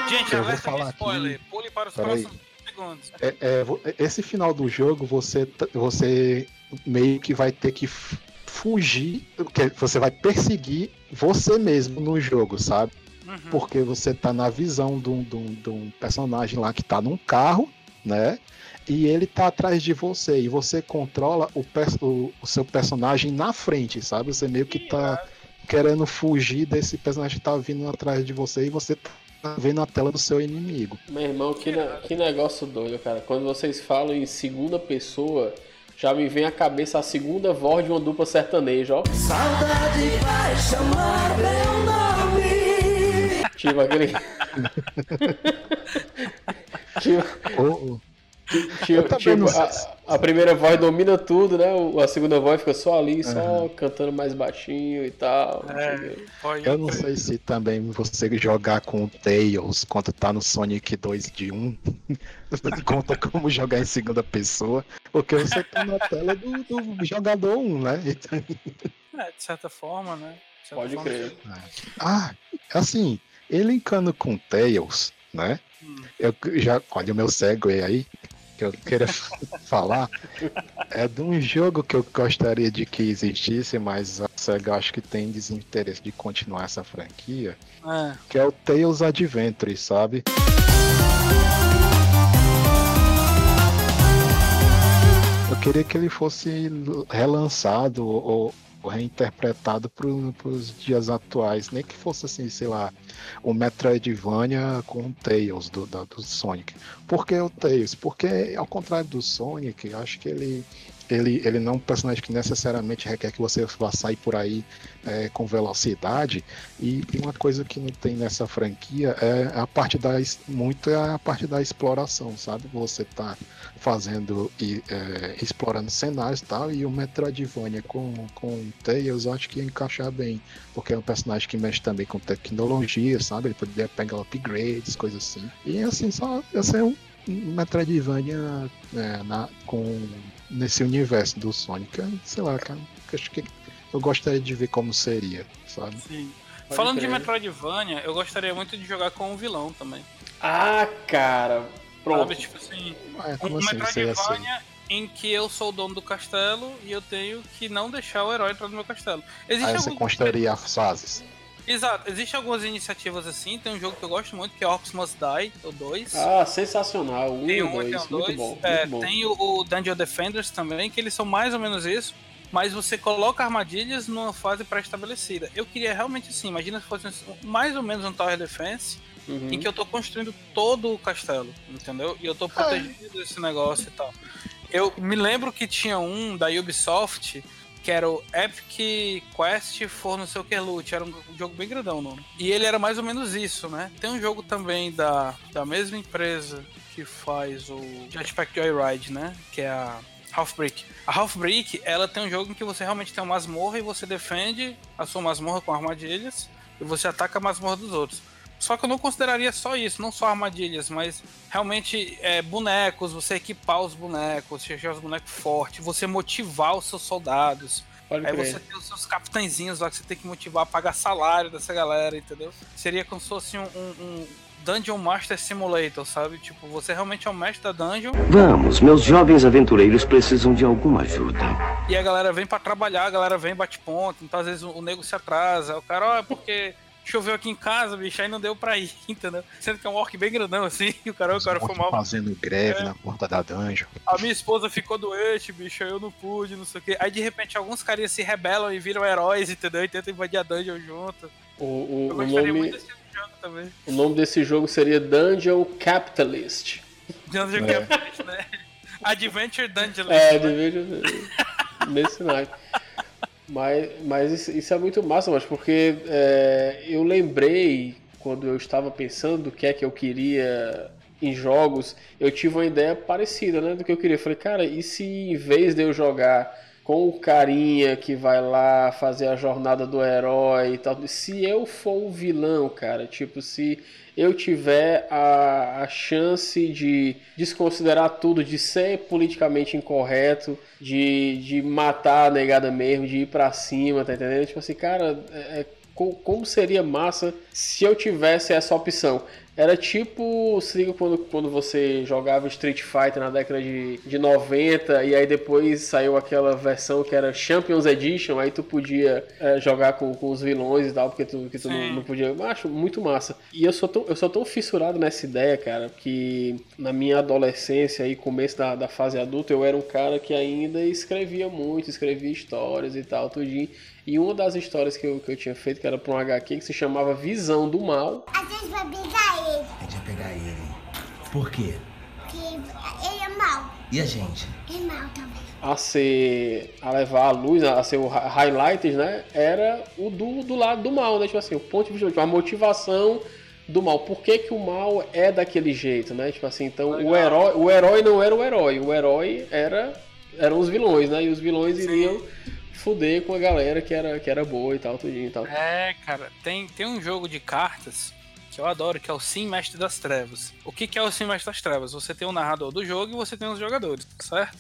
Gente,
Eu vou falar
de
aqui.
spoiler. Pule para os próximos segundos.
É, é, esse final do jogo, você, você meio que vai ter que fugir, que você vai perseguir você mesmo no jogo, sabe?
Uhum.
Porque você tá na visão de um, de um- de um personagem lá que tá num carro, né? E ele tá atrás de você. E você controla o- o seu personagem na frente, sabe? Você meio que tá querendo fugir desse personagem que tá vindo atrás de você e você tá vendo a tela do seu inimigo.
meu irmão, que, ne- que negócio doido, cara. Quando vocês falam em segunda pessoa, já me vem à cabeça a segunda voz de uma dupla sertaneja, ó.
Saudade vai chamar meu nome.
Tipo aquele. tipo, tipo,
também
tipo,
sei
a, a primeira voz domina tudo, né? A segunda voz fica só ali, só cantando mais baixinho e tal.
É,
Eu não sei se também você jogar com o Tails quando tá no Sonic 2 de 1 conta como jogar em segunda pessoa, porque você tá na tela do, do jogador 1, né? Então,
É, de certa forma, né? Certa
Pode
forma,
crer.
ah, assim, ele encana com o Tails, né? Eu já, olha o meu segue aí, que eu queria falar, é de um jogo que eu gostaria de que existisse, mas a SEGA acho que tem desinteresse de continuar essa franquia.
É.
que é o Tales Adventure, sabe? Eu queria que ele fosse relançado ou reinterpretado para os dias atuais, nem que fosse assim, sei lá, o Metroidvania com o Tails do, da- do Sonic. Por que o Tails? Porque, ao contrário do Sonic, acho que ele, ele, ele não é um personagem que necessariamente requer que você vá sair por aí é, com velocidade. E, uma coisa que não tem nessa franquia é a parte da muito é a parte da exploração, sabe? Você tá fazendo e é, explorando cenários e tal, e o Metroidvania com, com Tails acho que ia encaixar bem, porque é um personagem que mexe também com tecnologia, sabe? Ele poderia pegar upgrades, coisas assim. E assim, só ia ser um um Metroidvania é, na, com, nesse universo do Sonic. É, Sei lá, cara, acho que eu gostaria de ver como seria, sabe?
Sim. Falando de
crer.
Metroidvania, eu gostaria muito de jogar com um vilão também.
Ah, cara. Pronto.
Sabe, tipo assim,
É,
um
assim você ia ser?
Metroidvania em que eu sou o dono do castelo e eu tenho que não deixar o herói entrar no meu castelo. Existe
Aí você
algum-
construiria as fases.
Exato, existem algumas iniciativas assim. Tem um jogo que eu gosto muito que é Orcs Must Die, o 2.
Ah, sensacional. Um
tem um,
dois.
tem um,
muito
dois.
bom.
É,
muito bom.
Tem o, o Dungeon Defenders também, que eles são mais ou menos isso. Mas você coloca armadilhas numa fase pré-estabelecida. Eu queria realmente assim, imagina se fosse mais ou menos um Tower Defense,
Uhum.
em que eu tô construindo todo o castelo, entendeu? E eu tô protegido desse negócio e tal. Eu me lembro que tinha um da Ubisoft que era o Epic Quest for não sei o que loot, era um jogo bem grandão o nome. E ele era mais ou menos isso, né? Tem um jogo também da, da mesma empresa que faz o Jetpack Joyride, né? Que é a Half Brick. A Half Brick, ela tem um jogo em que você realmente tem uma masmorra e você defende a sua masmorra com armadilhas e você ataca a masmorra dos outros. Só que eu não consideraria só isso, não só armadilhas, mas realmente é, bonecos, você equipar os bonecos, deixar os bonecos fortes, você motivar os seus soldados.
Pode
Aí
crer.
você tem os seus capitãezinhos lá que você tem que motivar a pagar salário dessa galera, entendeu? Seria como se fosse um, um- um Dungeon Master Simulator, sabe? Tipo, você realmente é o mestre da dungeon
Vamos, meus jovens aventureiros precisam de alguma ajuda.
e a galera vem pra trabalhar, a galera vem bate ponto, então às vezes o, o nego se atrasa, o cara, ó, é porque choveu aqui em casa, bicho, aí não deu pra ir, entendeu? Sendo que é um orc bem grandão assim, e o cara, o cara foi mal.
Fazendo greve
É.
na porta da dungeon.
A minha esposa ficou doente, bicho, aí eu não pude, não sei o quê. Aí de repente alguns carinhas se rebelam e viram heróis, entendeu? E tentam invadir a dungeon junto.
O, o,
Eu
o
gostaria
nome,
muito desse também.
o nome desse jogo seria Dungeon Capitalist.
Dungeon
É.
Capitalist, né? Adventure Dungeon.
É, de vejo nesse naipe. Mas, mas isso, isso é muito massa, mas porque é, eu lembrei quando eu estava pensando do que é que eu queria em jogos, eu tive uma ideia parecida, né, do que eu queria. Eu falei, cara, e se em vez de eu jogar com o carinha que vai lá fazer a jornada do herói e tal, se eu for o vilão, cara, tipo, se eu tiver a, a chance de desconsiderar tudo, de ser politicamente incorreto, de, de matar a negada mesmo, de ir pra cima, tá entendendo? Tipo assim, cara, é, é, co- como seria massa se eu tivesse essa opção? Era tipo, se liga quando, quando você jogava Street Fighter na década de, de 90 e aí depois saiu aquela versão que era Champions Edition, aí tu podia é, jogar com, com os vilões e tal, porque tu, que tu não, não podia. Eu acho muito massa. E eu sou tão, eu sou tão fissurado nessa ideia, cara, que na minha adolescência e começo da, da fase adulta, eu era um cara que ainda escrevia muito, escrevia histórias e tal, tudinho. E uma das histórias que eu, que eu tinha feito, que era pra um HQ, que se chamava Visão do Mal,
A gente vai pegar ele,
A gente vai pegar ele. Por quê?
porque ele é mau.
E a gente?
É mau também.
a ser a levar a luz, a ser o hi- highlights, né? Era o do, do lado do mal, né? Tipo assim, o ponto de vista, a motivação do mal. Por que, que o mal é daquele jeito, né? Tipo assim, então o herói, o herói não era o herói, o herói era eram os vilões, né? E os vilões iriam fuder com a galera que era, que era boa e tal, tudinho e tal.
É, cara, tem, tem um jogo de cartas que eu adoro, que é o Sim Mestre das Trevas. O que, que é o Sim Mestre das Trevas? Você tem o narrador do jogo e você tem os jogadores, certo?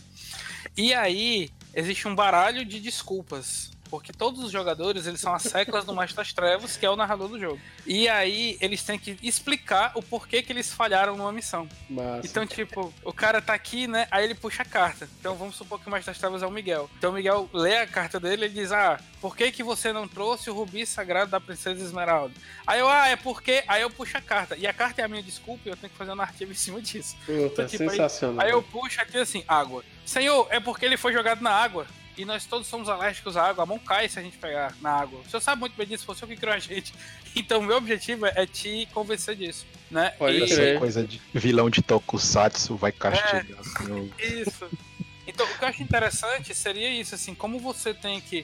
E aí, existe um baralho de desculpas. Porque todos os jogadores, eles são as seclas do Mestre das Trevas, que é o narrador do jogo. E aí, eles têm que explicar o porquê que eles falharam numa missão.
Massa.
Então, tipo, o cara tá aqui, né? Aí ele puxa a carta. Então vamos supor que o Mestre das Trevas é o Miguel. Então o Miguel lê a carta dele e diz: Ah, por que, que você não trouxe o rubi sagrado da Princesa Esmeralda? Aí eu, ah, é porque. Aí eu puxo a carta. E a carta é a minha desculpa e eu tenho que fazer uma narrativa em cima disso.
Puta,
tipo, aí-
sensacional.
Aí, eu puxo aqui assim, água. Senhor, é porque ele foi jogado na água. E nós todos somos alérgicos à água. A mão cai se a gente pegar na água. O senhor sabe muito bem disso, foi o senhor que criou a gente. Então, o meu objetivo é te convencer disso, né?
Pode
E-
Essa coisa de vilão de Tokusatsu vai castigar. assim, o-
Isso. Então, o que eu acho interessante seria isso, assim, como você tem que,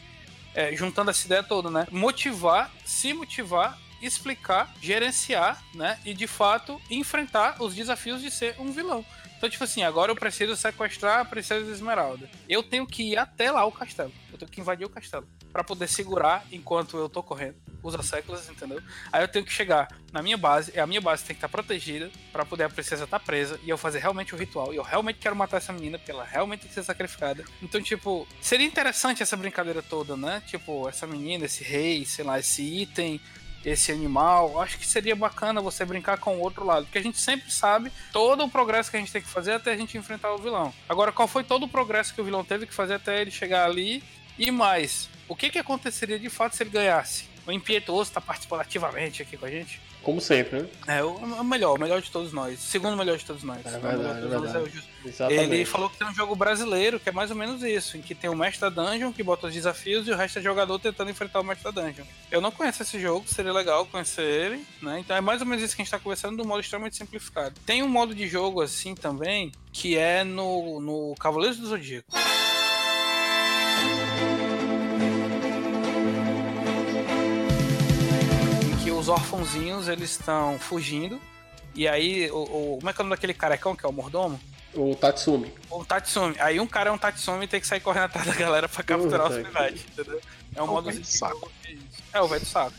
é, juntando essa ideia toda, né? Motivar, se motivar, explicar, gerenciar, né? E de fato enfrentar os desafios de ser um vilão. Então, tipo assim, agora eu preciso sequestrar a Princesa Esmeralda. Eu tenho que ir até lá o castelo. Eu tenho que invadir o castelo. Pra poder segurar enquanto eu tô correndo. Usa séculos, entendeu? Aí eu tenho que chegar na minha base, e a minha base tem que estar protegida pra poder a princesa estar presa e eu fazer realmente o ritual. E eu realmente quero matar essa menina, porque ela realmente tem que ser sacrificada. Então, tipo, seria interessante essa brincadeira toda, né? Tipo, essa menina, esse rei, sei lá, esse item esse animal, acho que seria bacana você brincar com o outro lado, porque a gente sempre sabe todo o progresso que a gente tem que fazer até a gente enfrentar o vilão. Agora, qual foi todo o progresso que o vilão teve que fazer até ele chegar ali? E mais, o que, que aconteceria de fato se ele ganhasse? O Impietuoso está participando ativamente aqui com a gente.
Como sempre, né?
É o o melhor, o melhor de todos nós. Segundo melhor de todos nós.
É
O melhor
verdade,
de
é
todos nós
verdade.
o Justo.
Exatamente.
Ele falou que tem um jogo brasileiro que é mais ou menos isso, em que tem o mestre da dungeon que bota os desafios e o resto é jogador tentando enfrentar o mestre da dungeon. Eu não conheço esse jogo, seria legal conhecer ele, né? Então é mais ou menos isso que a gente tá conversando do modo extremamente simplificado. Tem um modo de jogo assim também, que é no, no Cavaleiros do Zodíaco. Os órfãozinhos eles estão fugindo. E aí, o, o- como é que é o nome daquele carecão que é o mordomo?
O Tatsumi.
O Tatsumi. Aí um cara é um Tatsumi e tem que sair correndo atrás da galera pra capturar os pivetes, entendeu? É um
É o
modo
velho do saco.
É, o velho do saco.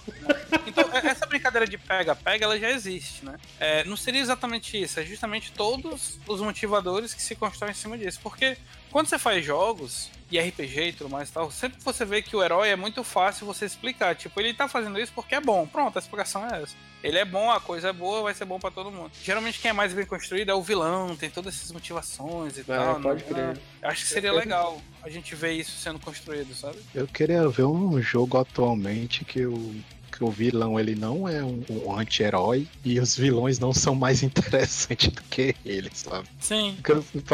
Então, é- essa brincadeira de pega-pega, ela já existe, né? É, não seria exatamente isso, é justamente todos os motivadores que se constroem em cima disso. Porque quando você faz jogos, e RPG e tudo mais e tal, sempre que você vê que o herói é muito fácil você explicar. Tipo, ele tá fazendo isso porque é bom. Pronto, a explicação é essa. Ele é bom, a coisa é boa, vai ser bom pra todo mundo. Geralmente quem é mais bem construído é o vilão, tem todas essas motivações e tal.
pode
né?
crer.
Acho que seria legal a gente ver isso sendo construído, sabe?
Eu queria ver um jogo atualmente que o, que o vilão ele não é um, um anti-herói e os vilões não são mais interessantes do que ele, sabe?
Sim.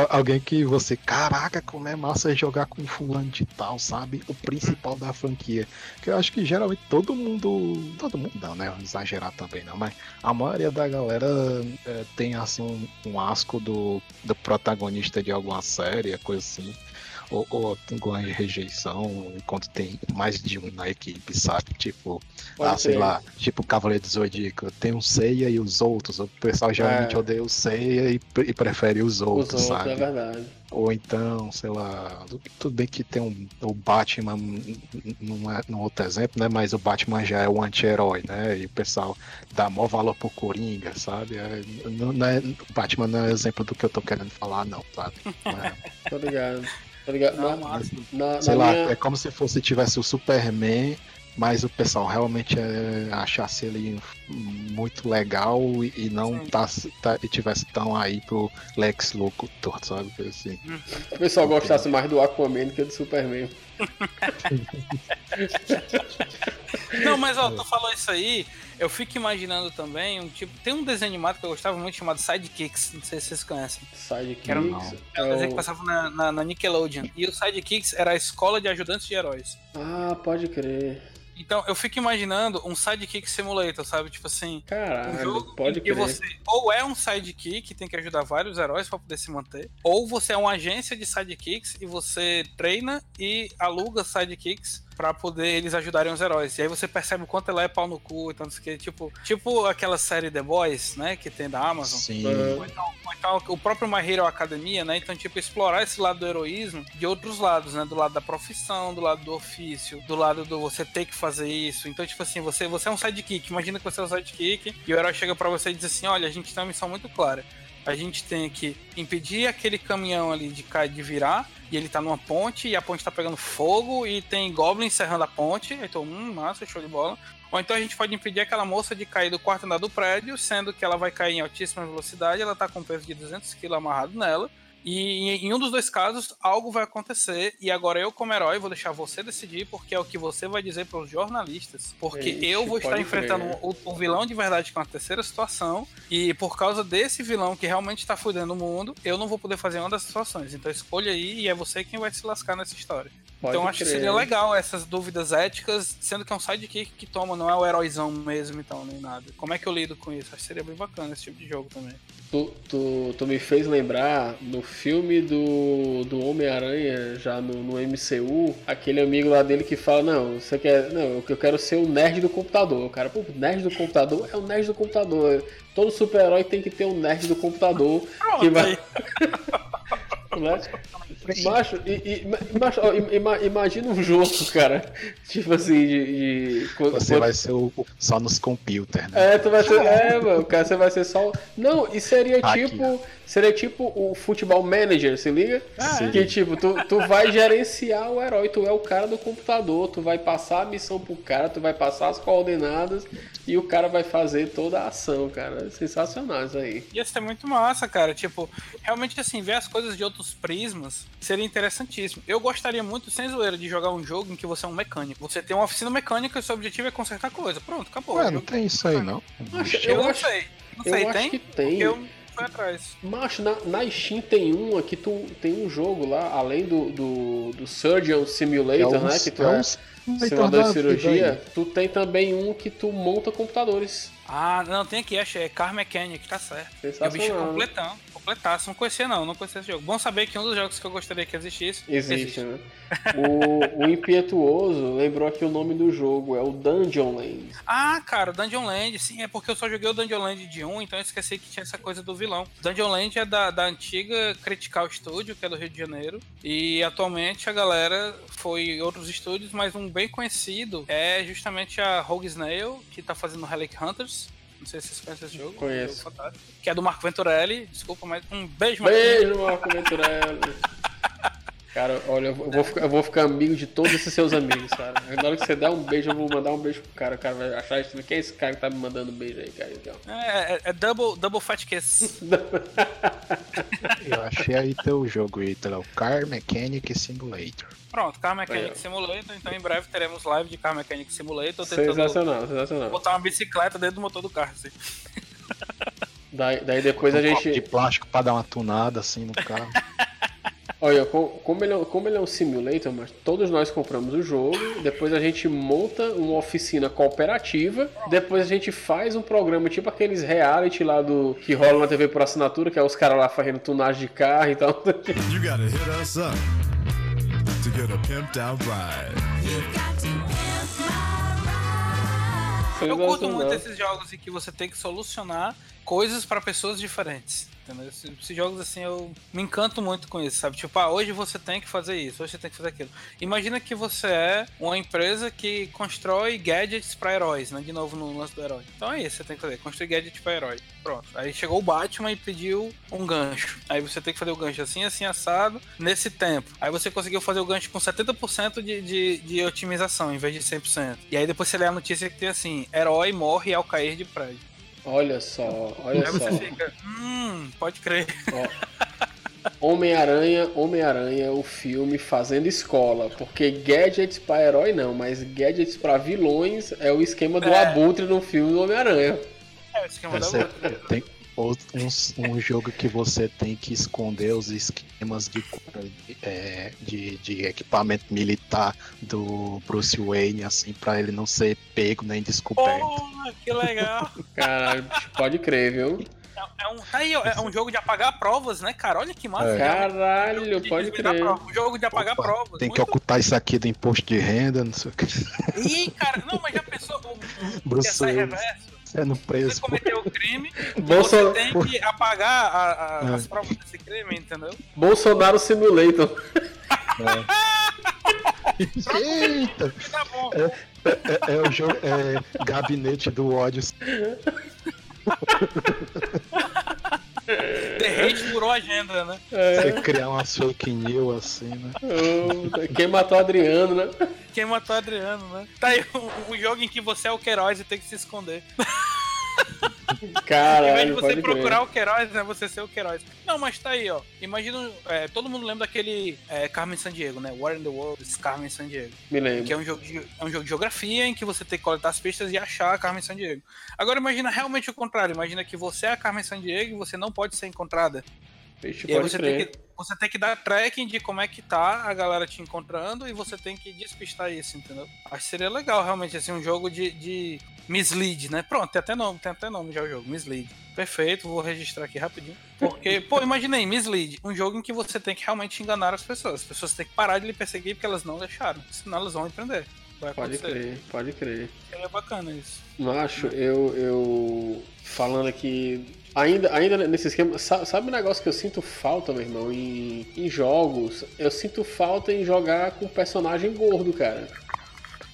Alguém que você, caraca, como é massa jogar com fulano de tal, sabe? O principal da franquia. Que eu acho que geralmente todo mundo. Todo mundo não, né? Exagerar também não, mas a maioria da galera é, tem assim um, um asco do, do protagonista de alguma série, coisa assim. Ou, ou alguma rejeição enquanto tem mais de um na equipe, sabe? Tipo,
Pode
ah, sei lá, tipo Cavaleiro do Zodíaco, tem um Seiya e os outros. O pessoal geralmente
É.
odeia o Seiya e, e prefere os
Os
outros,
outros,
sabe?
é verdade.
Ou então, sei lá, tu- tudo bem que tem um, o Batman, não é no outro exemplo, né? Mas o Batman já é um anti-herói, né? E o pessoal dá maior valor pro Coringa, sabe? É, não, não é, o Batman não é exemplo do que eu tô querendo falar, não, sabe? Não é.
Tô ligado.
Não,
Na-
massa.
na,
sei
na
lá,
minha-
é como se fosse tivesse o Superman, mas o pessoal realmente é, achasse ele muito legal e, e não tá, tá, e tivesse tão aí pro Lex Luthor, sabe? Assim.
O pessoal gostasse mais do Aquaman do que do Superman.
Não, mas ó, tu falou isso aí, eu fico imaginando também um tipo. Tem um desenho animado que eu gostava muito chamado Sidekicks, não sei se vocês conhecem.
Sidekicks.
Era um, era um
É
desenho que passava na, na- na Nickelodeon. E o Sidekicks era a escola de ajudantes de heróis.
Ah, pode crer.
Então eu fico imaginando um Sidekick Simulator, sabe? Tipo assim.
Caralho,
um jogo
pode
que você ou é um sidekick que tem que ajudar vários heróis pra poder se manter, ou você é uma agência de sidekicks e você treina e aluga sidekicks pra poder eles ajudarem os heróis. E aí você percebe o quanto ela é pau no cu e tanto que tipo, tipo aquela série The Boys, né, que tem da Amazon.
Sim.
Ou então, ou então o próprio My Hero Academia, né? Então, tipo, explorar esse lado do heroísmo de outros lados, né? Do lado da profissão, do lado do ofício, do lado do você ter que fazer isso. Então, tipo assim, você, você é um sidekick. Imagina que você é um sidekick e o herói chega pra você e diz assim: olha, a gente tem uma missão muito clara. A gente tem que impedir aquele caminhão ali de cair de virar. E ele tá numa ponte e a ponte tá pegando fogo e tem Goblin encerrando a ponte. Tô, hum, massa, show de bola. Ou então a gente pode impedir aquela moça de cair do quarto andar do prédio, sendo que ela vai cair em altíssima velocidade, ela tá com um peso de 200 kg amarrado nela. E em- um dos dois casos, algo vai acontecer. E agora eu, como herói, vou deixar você decidir, porque é o que você vai dizer para os jornalistas. Porque
Ixi,
eu vou estar enfrentando o, o vilão de verdade com a terceira situação. E por causa desse vilão que realmente está fudendo o mundo, eu não vou poder fazer uma das situações. Então escolha aí e é você quem vai se lascar nessa história.
Pode
então acho que
crer.
seria legal essas dúvidas éticas, sendo que é um sidekick que toma, não é o heróizão mesmo, então, nem nada. Como é que eu lido com isso? Acho que seria bem bacana esse tipo de jogo também.
Tu, tu, tu me fez lembrar no filme do, do Homem-Aranha, já no, no MCU, aquele amigo lá dele que fala, não, você quer. Não, eu quero ser o nerd do computador. O cara, pô, nerd do computador é o nerd do computador. Todo super-herói tem que ter um nerd do computador que vai. Né? Macho, e, e- ma- macho, ó, ima- imagina um jogo, cara. Tipo assim, de. de-
Você
quando-
vai ser o, só nos computers, né?
É, tu vai ser. É, mano, cara, você vai ser só. Não, e seria
Aqui.
tipo. Seria tipo o futebol manager, se liga?
Sim.
Que tipo, tu, tu vai gerenciar o herói, tu é o cara do computador, tu vai passar a missão pro cara, tu vai passar as coordenadas e o cara vai fazer toda a ação, cara. É Sensacional isso aí.
Ia ser muito massa, cara. Tipo, realmente assim, ver as coisas de outros prismas seria interessantíssimo. Eu gostaria muito, sem zoeira, de jogar um jogo em que você é um mecânico. Você tem uma oficina mecânica e seu objetivo é consertar coisa. Pronto, acabou.
Ué,
O
não tem isso aí, não?
Eu, não
acho-
sei. Não
eu
sei,
acho
tem?
que tem.
Porque eu atrás.
Macho, na, na Steam tem um aqui, tu tem um jogo lá, além do, do, do Surgeon Simulator,
É um-
né? Que tu
é
é,
um
simulador
da
de cirurgia, tu tem também um que tu monta computadores.
Ah, não, tem aqui, achei. É Car Mechanic, tá certo. E o bicho é completão. Completaço. Não conhecia, não. Não conhecia esse jogo. Bom saber que um dos jogos que eu gostaria que existisse.
Existe, né? O, o Impetuoso lembrou aqui o nome do jogo, é o Dungeon Land.
Ah, cara, Dungeon Land, sim, é porque eu só joguei o Dungeon Land de 1, então eu esqueci que tinha essa coisa do vilão. Dungeon Land é da, da antiga Critical Studio, que é do Rio de Janeiro, e atualmente a galera foi em outros estúdios, mas um bem conhecido é justamente a Rogue Snail, que tá fazendo Relic Hunters. Não sei se vocês conhecem esse jogo.
Conheço.
é um jogo. Que é do Marco Venturelli. Desculpa, mas um beijo, Marco.
Beijo, Marco Venturelli. Cara, olha, eu vou, ficar, eu vou ficar amigo de todos esses seus amigos, cara. Na hora que você der um beijo, eu vou mandar um beijo pro cara. O cara vai achar isso. Quem é esse cara que tá me mandando beijo aí, cara? Então.
É, é, é double, double Fat Kiss.
Eu achei aí teu jogo, Ítalo. Car Mechanic Simulator.
Pronto, Car Mechanic. Simulator. Então em breve teremos live de Car Mechanic Simulator.
Sensacional, sensacional.
Botar uma bicicleta dentro do motor do carro, assim.
Daí, daí depois a
Um copo de
gente.
plástico pra dar uma tunada assim no carro.
Olha, co- como ele, é, como ele é um simulator, mas todos nós compramos o jogo, depois a gente monta uma oficina cooperativa, depois a gente faz um programa tipo aqueles reality lá do que rola na TV por assinatura, que é os caras lá fazendo tunagem de carro e tal.
You gotta hit us up to get a pimped out ride.
Eu curto muito esses jogos em que você tem que solucionar coisas pra pessoas diferentes. Esses, jogos assim eu me encanto muito com isso, sabe? Tipo, ah, hoje você tem que fazer isso, hoje você tem que fazer aquilo. Imagina que você é uma empresa que constrói gadgets pra heróis, né? De novo no lance do herói. Então é isso você tem que fazer, construir gadget pra herói. Pronto. Aí chegou o Batman e pediu um gancho. Aí você tem que fazer o gancho assim, assim, assado, nesse tempo. Aí você conseguiu fazer o gancho com 70% de, de, de otimização, em vez de 100%. E aí depois você lê a notícia que tem assim, herói morre ao cair de prédio.
Olha só, olha
Aí
só.
você fica, hum, pode crer.
Homem-Aranha, Homem-Aranha, o filme fazendo escola, porque gadgets pra herói não, mas gadgets pra vilões é o esquema do
É.
Abutre no filme do Homem-Aranha.
É, o esquema da
Esse é-
outra.
tem um, um jogo que você tem que esconder os esquemas de, é, de, de equipamento militar do Bruce Wayne, assim, pra ele não ser pego nem descoberto.
Porra, que legal.
Caralho, pode crer, viu?
É um, tá aí, é um jogo de apagar provas, né, cara? Olha que massa.
É.
Caralho, pode
desvendar
crer.
prova, Um jogo de apagar
Opa,
provas.
Tem que ocultar isso aqui do imposto de renda, não sei o que.
Ih, cara, não, mas já pensou?
Bruce
essa
Wayne sendo
Você
preso.
cometeu o crime,
Bolso-
você tem que apagar a- a-
É.
as provas desse crime, entendeu?
Bolsonaro Simulator.
Eita!
Tá bom.
É, é- é o jogo. É gabinete do ódio.
Furou a agenda, né?
Você criar umas fake news assim, né?
Quem matou Adriano, né?
Quem matou Adriano, né? Tá aí um, um jogo em que você é o Queiroz e tem que se esconder. Em vez de
Caralho,
você procurar
crer.
o Queiroz, né? Você ser o Queiroz. Não, mas tá aí, ó. Imagina. é, todo mundo lembra daquele é, Carmen Sandiego, né? War in the World, Carmen Sandiego.
Me lembro.
Que é um, jogo de, é um jogo de geografia em que você tem que coletar as pistas e achar a Carmen Sandiego. Agora imagina realmente o contrário. Imagina que você é a Carmen Sandiego e você não pode ser encontrada.
Vixe,
E aí você tem, que, você tem que dar tracking de como é que tá a galera te encontrando e você tem que despistar isso, entendeu? Acho que seria legal, realmente, assim, um jogo de, de mislead, né? Pronto, tem até nome, tem até nome já o jogo, mislead. Perfeito, vou registrar aqui rapidinho. Porque, pô, imaginei, mislead, um jogo em que você tem que realmente enganar as pessoas. As pessoas têm que parar de lhe perseguir porque elas não deixaram, senão elas vão empreender. Vai
Pode
acontecer.
crer, pode crer.
Seria bacana isso.
Macho, eu, eu falando aqui Ainda, ainda nesse esquema, sa- sabe um negócio que eu sinto falta, meu irmão, em, em jogos? Eu sinto falta em jogar com personagem gordo, cara.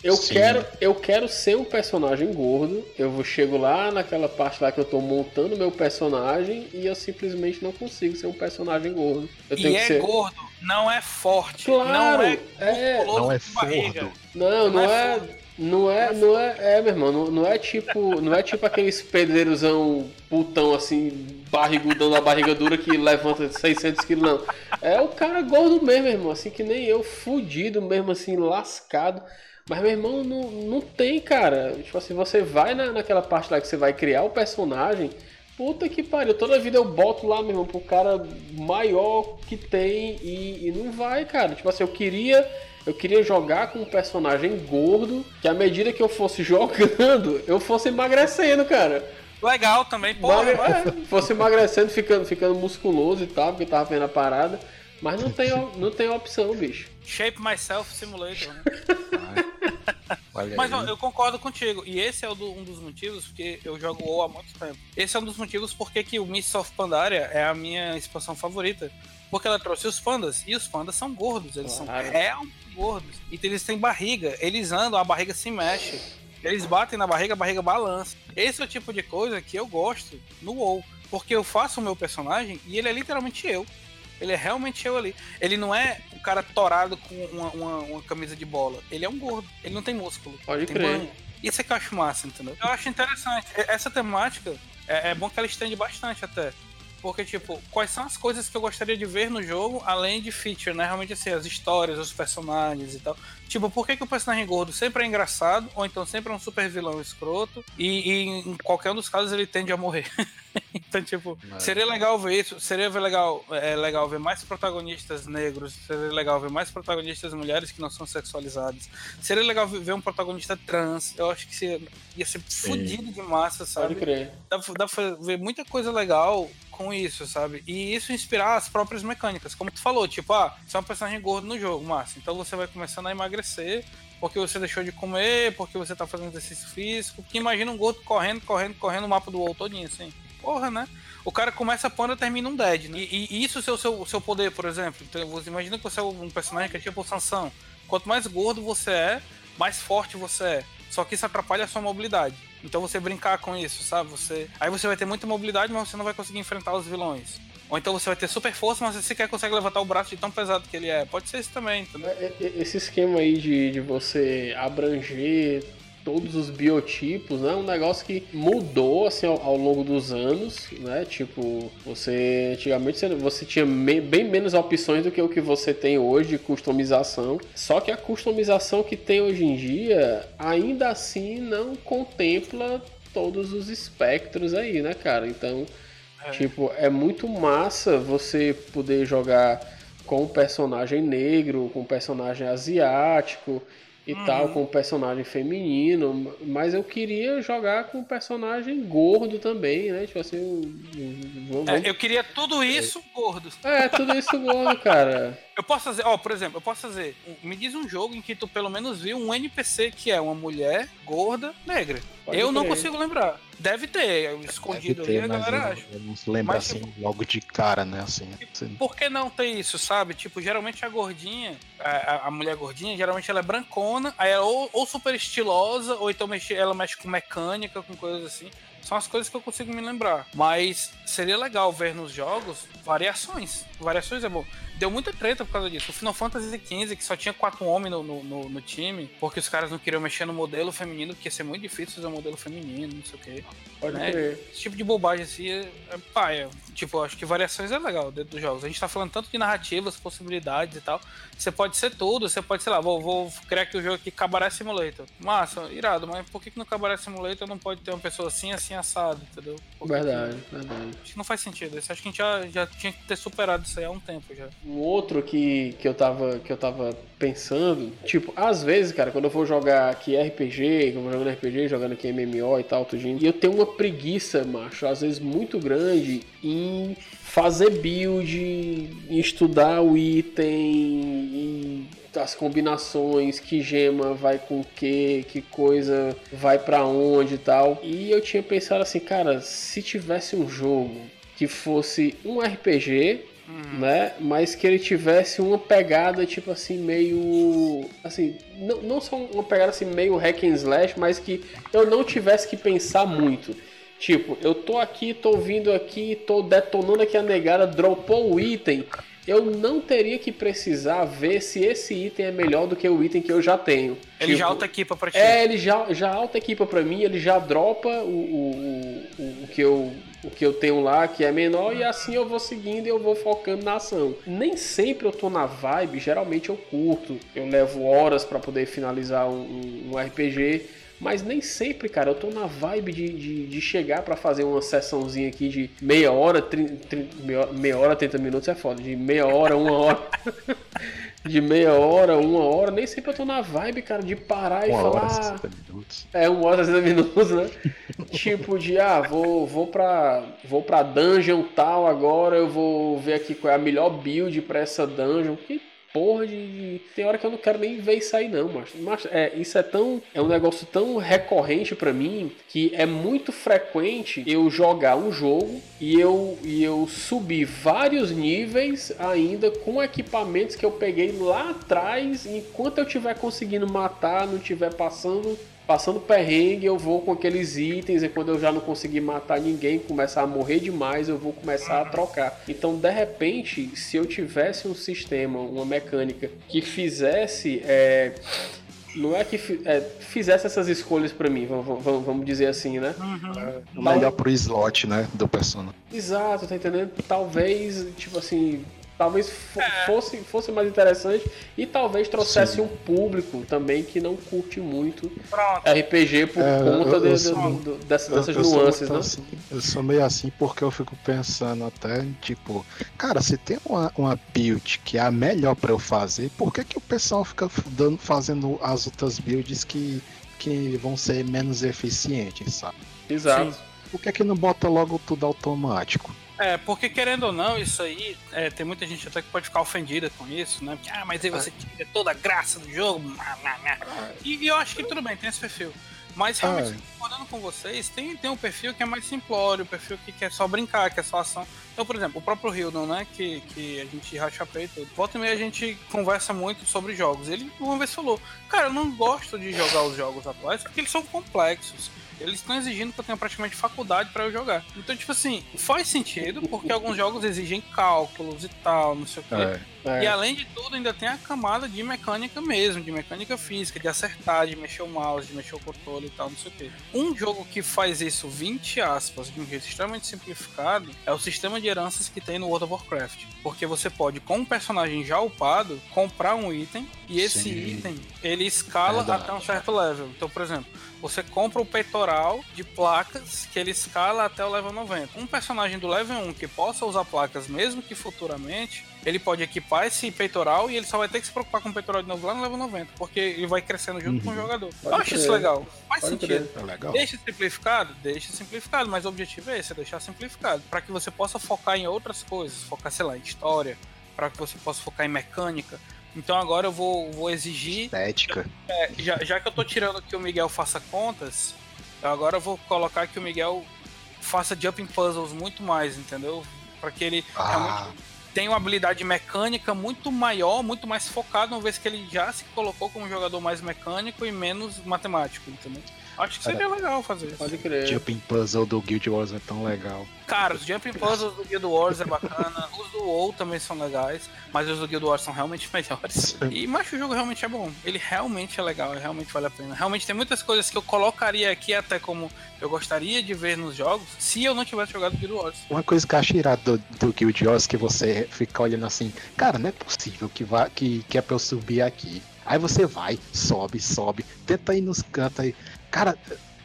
Eu
Sim.
quero, eu quero ser um personagem gordo. Eu vou- chego lá naquela parte lá que eu tô montando meu personagem e eu simplesmente não consigo ser um personagem gordo. Eu tenho
E
que
é
ser.
gordo, não é forte,
Claro,
não é
é.
Não é
de barriga.
fordo.
Não, não
Não é
é. Não é, não é, é, meu irmão, não, não é tipo, não é tipo aqueles pedreirozão putão assim, barrigudão da barriga dura que levanta 600 quilos, não. É o cara gordo mesmo, meu irmão, assim que nem eu, fudido mesmo, assim, lascado. Mas, meu irmão, não, não tem, cara. Tipo assim, você vai na, naquela parte lá que você vai criar o personagem, puta que pariu. Toda vida eu boto lá, meu irmão, pro cara maior que tem e, e não vai, cara. Tipo assim, eu queria. Eu queria jogar com um personagem gordo, que à medida que eu fosse jogando, eu fosse emagrecendo, cara.
Legal também, porra.
Magre- é, fosse emagrecendo, ficando, ficando musculoso e tal, porque tava vendo a parada. Mas não tem, não tem opção, bicho.
Shape Myself Simulator, né?
Olha
Mas ó,
aí.
eu concordo contigo. E esse é o do- um dos motivos porque eu jogo WoW há muito tempo. Esse é um dos motivos porque que o Mists of Pandaria é a minha expansão favorita. Porque ela trouxe os pandas. E os pandas são gordos. Eles
Claro.
são realmente gordos. Então eles têm barriga. Eles andam, a barriga se mexe. Eles batem na barriga, a barriga balança. Esse é o tipo de coisa que eu gosto no WoW. Porque eu faço o meu personagem e ele é literalmente eu. Ele é realmente eu ali. Ele não é um cara torado com uma, uma- uma camisa de bola. Ele é um gordo. Ele não tem músculo.
Pode
tem
crer.
banho. Isso é que eu acho massa, entendeu? Eu acho interessante. Essa temática é, é bom que ela estende bastante até. Porque, tipo, quais são as coisas que eu gostaria de ver no jogo, além de feature, né? Realmente, assim, as histórias, os personagens e tal. Tipo, por que, que o personagem gordo sempre é engraçado, ou então sempre é um super vilão escroto, e, e em qualquer um dos casos ele tende a morrer. então, tipo,
É.
seria legal ver isso, seria ver legal, é, legal ver mais protagonistas negros, seria legal ver mais protagonistas mulheres que não são sexualizadas, seria legal ver um protagonista trans, eu acho que se- ia ser fodido de massa, sabe?
Pode crer.
dá, dá pra ver muita coisa legal com isso, sabe? E isso inspirar as próprias mecânicas. Como tu falou, tipo, ah, você é um personagem gordo no jogo, massa. Então você vai começando a emagrecer porque você deixou de comer, porque você tá fazendo exercício físico. Porque imagina um gordo correndo, correndo, correndo o mapa do WoW todinho, assim. Porra, né? O cara começa panda e termina um dead, né? E, e isso é o seu, o seu poder, por exemplo. Então, você imagina que você é um personagem que é tipo Sansão. Quanto mais gordo você é, mais forte você é. Só que isso atrapalha a sua mobilidade. Então você brincar com isso, sabe? Você. Aí você vai ter muita mobilidade, mas você não vai conseguir enfrentar os vilões. Ou então você vai ter super força, mas você sequer consegue levantar o braço de tão pesado que ele é. Pode ser isso também, entendeu?
É, é, Esse esquema aí de, de você abranger todos os biotipos, né? É um negócio que mudou assim ao, ao longo dos anos, né? Tipo, você antigamente você tinha me- bem menos opções do que o que você tem hoje de customização. Só que a customização que tem hoje em dia ainda assim não contempla todos os espectros aí, né, cara? Então, Tipo, é muito massa você poder jogar com um personagem negro, com um personagem asiático e
Uhum.
tal, com um personagem feminino, mas eu queria jogar com um personagem gordo também, né? Tipo assim, um- vamos-
É, eu queria tudo isso gordo.
é tudo isso gordo, cara.
Eu posso fazer, ó, por exemplo, eu posso fazer. Me diz um jogo em que tu pelo menos viu um NPC que é uma mulher gorda negra.
Pode
eu não
crer.
consigo lembrar. Deve ter, escondido
Deve ter,
ali, a galera
eu-
acha.
eu não se lembra
Mas,
assim logo de cara, né? Assim, assim.
Por que não ter isso, sabe? Tipo, geralmente a gordinha, a, a- a mulher gordinha, geralmente ela é brancona, aí ela ou, ou super estilosa, ou então mexe, ela mexe com mecânica, com coisas assim. São as coisas que eu consigo me lembrar. Mas seria legal ver nos jogos variações. Variações é bom. Deu muita treta por causa disso. O Final Fantasy XV, que só tinha quatro homens no, no, no- time, porque os caras não queriam mexer no modelo feminino, porque ia ser muito difícil um modelo feminino, não sei o quê.
Pode
né?
crer.
Esse tipo de bobagem assim é, é paia. Tipo, acho que variações é legal dentro dos jogos. A gente tá falando tanto de narrativas, possibilidades e tal. Você pode ser tudo, você pode, sei lá, vou, vou criar aqui o jogo aqui Cabaré Simulator. Massa, irado, mas por que, que no Cabaré Simulator não pode ter uma pessoa assim, assim, assado, entendeu? Por que
Verdade, verdade.
Acho que não faz sentido. Acho que a gente já, já tinha que ter superado isso aí há um tempo já.
Um outro que, que, eu tava, que eu tava pensando, tipo, às vezes, cara, quando eu vou jogar aqui RPG, que eu vou jogando RPG, jogando aqui MMO e tal, tudinho, e eu tenho uma preguiça, macho, às vezes muito grande em fazer build, em estudar o item, em as combinações, que gema vai com que, que coisa vai pra onde e tal. E eu tinha pensado assim, cara, se tivesse um jogo que fosse um RPG, né? Mas que ele tivesse uma pegada tipo assim meio assim, não, não só uma pegada assim meio hack and slash, mas que eu não tivesse que pensar muito. Tipo, eu tô aqui, tô vindo aqui, tô detonando aqui a negada, dropou o item. Eu não teria que precisar ver se esse item é melhor do que o item que eu já tenho.
Ele
Tipo,
já auto-equipa pra ti.
é, ele já, já auto-equipa pra mim, ele já dropa o, o, o, o que eu, o que eu tenho lá, que é menor, e assim eu vou seguindo e eu vou focando na ação. Nem sempre eu tô na vibe, geralmente eu curto, eu levo horas pra poder finalizar um- um RPG, mas nem sempre, cara, eu tô na vibe de, de, de chegar pra fazer uma sessãozinha aqui de meia hora, tri, tri- meia hora- meia hora, 30 minutos é foda, de meia hora, uma hora. de meia hora, uma hora, nem sempre eu tô na vibe, cara, de parar e
Uma
falar.
hora, 60 minutos.
É, uma hora, 60 minutos, né? tipo de, ah, vou, vou pra. Vou pra dungeon tal, agora eu vou ver aqui qual é a melhor build pra essa dungeon. Que porra de. Tem hora que eu não quero nem ver isso aí, não, mas, mas é, isso é tão. É um negócio tão recorrente pra mim que é muito frequente eu jogar um jogo e eu, e eu subir vários níveis ainda com equipamentos que eu peguei lá atrás. Enquanto eu tiver conseguindo matar, não tiver passando passando perrengue, eu vou com aqueles itens e quando eu já não conseguir matar ninguém, começar a morrer demais, eu vou começar a trocar. Então, de repente, se eu tivesse um sistema, uma mecânica que fizesse é, não é que é, fizesse essas escolhas pra mim, vamos, vamos- vamos dizer assim, né?
O melhor pro slot, né? Do Persona.
Exato, tá entendendo? Talvez, tipo assim, talvez fo- fosse, fosse mais interessante e talvez trouxesse
Sim.
um público também que não curte muito
Pronto.
RPG por
É,
conta
eu-
de-
eu
de-
sou-
do- do- dessas,
Eu-
dessas
eu sou
nuances, né?
assim, eu sou meio assim porque eu fico pensando até, tipo, cara, se tem uma, uma build que é a melhor pra eu fazer, por que, que o pessoal fica dando, fazendo as outras builds que, que vão ser menos eficientes, sabe?
Exato.
Por que, que não bota logo tudo automático?
É, porque querendo ou não, isso aí, é, tem muita gente até que pode ficar ofendida com isso, né? Porque, ah, mas aí você tira toda a graça do jogo. má. E, e eu acho que tudo bem, tem esse perfil. Mas realmente,
Ah,
concordando com vocês, tem, tem um perfil que é mais simplório, um perfil que quer só brincar, que é só ação. Então, por exemplo, o próprio Hildon, né? Que, que a gente racha tudo. Volta e meia a gente conversa muito sobre jogos. Ele uma vez falou, cara, eu não gosto de jogar os jogos atuais porque eles são complexos. Eles estão exigindo que eu tenha praticamente faculdade pra eu jogar. Então, tipo assim, faz sentido, porque alguns jogos exigem cálculos e tal, não sei o quê.
É.
E além de tudo, ainda tem a camada de mecânica mesmo, de mecânica física, de acertar, de mexer o mouse, de mexer o controle e tal, não sei o quê. Um jogo que faz isso, 20 aspas, de um jeito extremamente simplificado, é o sistema de heranças que tem no World of Warcraft. Porque você pode, com um personagem já upado, comprar um item, e esse
Sim.
item, ele escala
Verdade.
até um certo level. Então, por exemplo, você compra o peitoral de placas que ele escala até o level 90. Um personagem do level 1 que possa usar placas, mesmo que futuramente, ele pode equipar esse peitoral e ele só vai ter que se preocupar com o peitoral de novo lá no level 90, porque ele vai crescendo junto com o jogador. Eu
Pode
acho
crer.
isso legal. Faz
Pode
sentido.
É legal.
Deixa simplificado? Deixa simplificado, mas o objetivo é esse, é deixar simplificado. Para que você possa focar em outras coisas, focar, sei lá, em história, para que você possa focar em mecânica. Então agora eu vou, vou exigir
Estética.
é, já, já que eu tô tirando que o Miguel faça contas, eu agora vou colocar que o Miguel faça jumping puzzles muito mais, entendeu? Para que ele
Ah.
realmente tenha uma habilidade mecânica muito maior, muito mais focado, uma vez que ele já se colocou como um jogador mais mecânico e menos matemático, entendeu? Acho que seria legal fazer isso.
Pode crer.
Jumping Puzzle do Guild Wars é tão legal.
Cara, os Jumping Puzzles do Guild Wars é bacana, os do WoW também são legais, mas os do Guild Wars são realmente melhores. E mas o jogo realmente é bom. Ele realmente é legal, ele realmente vale a pena. Realmente tem muitas coisas que eu colocaria aqui até como eu gostaria de ver nos jogos, se eu não tivesse jogado Guild Wars.
Uma coisa que eu acho irado do, do Guild Wars que você fica olhando assim, cara, não é possível que, vá, que, que é pra eu subir aqui. Aí você vai, sobe, sobe, tenta ir nos cantos aí. Cara,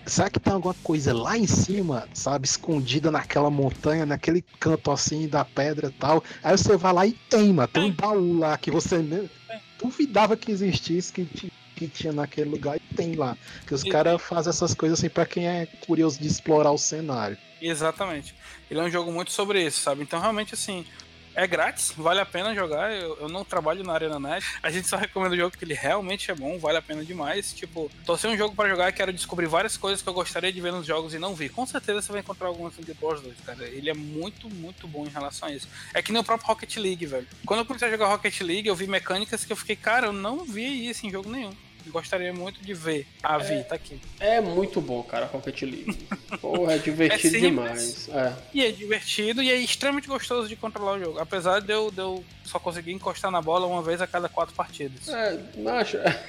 será que tem alguma coisa lá em cima, sabe, escondida naquela montanha, naquele canto assim da pedra e tal? Aí você vai lá e tem, mano, tem um baú lá que você nem duvidava que existisse, que, que tinha naquele lugar e tem lá. Que os caras fazem essas coisas assim pra quem é curioso de explorar o cenário.
Exatamente. Ele é um jogo muito sobre isso, sabe? Então realmente assim, É grátis, vale a pena jogar. Eu, eu não trabalho na Arena Net. A gente só recomenda o jogo porque ele realmente é bom, vale a pena demais. Tipo, tô sem um jogo pra jogar e quero descobrir várias coisas que eu gostaria de ver nos jogos e não vi. Com certeza você vai encontrar algumas de Wars 2, cara. Ele é muito, muito bom em relação a isso. É que nem o próprio Rocket League, velho. Quando eu comecei a jogar Rocket League, eu vi mecânicas que eu fiquei, cara, eu não vi isso em jogo nenhum. Gostaria muito de ver. Ah, vi, tá aqui.
É muito bom, cara, Rocket League. Porra, é divertido
É
demais. É.
E é divertido e é extremamente gostoso de controlar o jogo. Apesar de eu, de eu só conseguir encostar na bola uma vez a cada quatro partidas.
É, macho, é,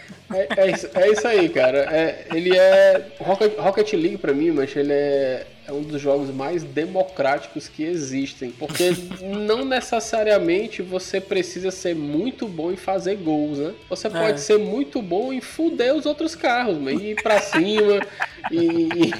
é, isso, é isso aí, cara. É, ele é. Rocket, Rocket League, pra mim, mas ele é, é um dos jogos mais democráticos que existem. Porque não necessariamente você precisa ser muito bom em fazer gols, né? Você pode
É.
ser muito bom em fuder os outros carros. E ir pra cima e,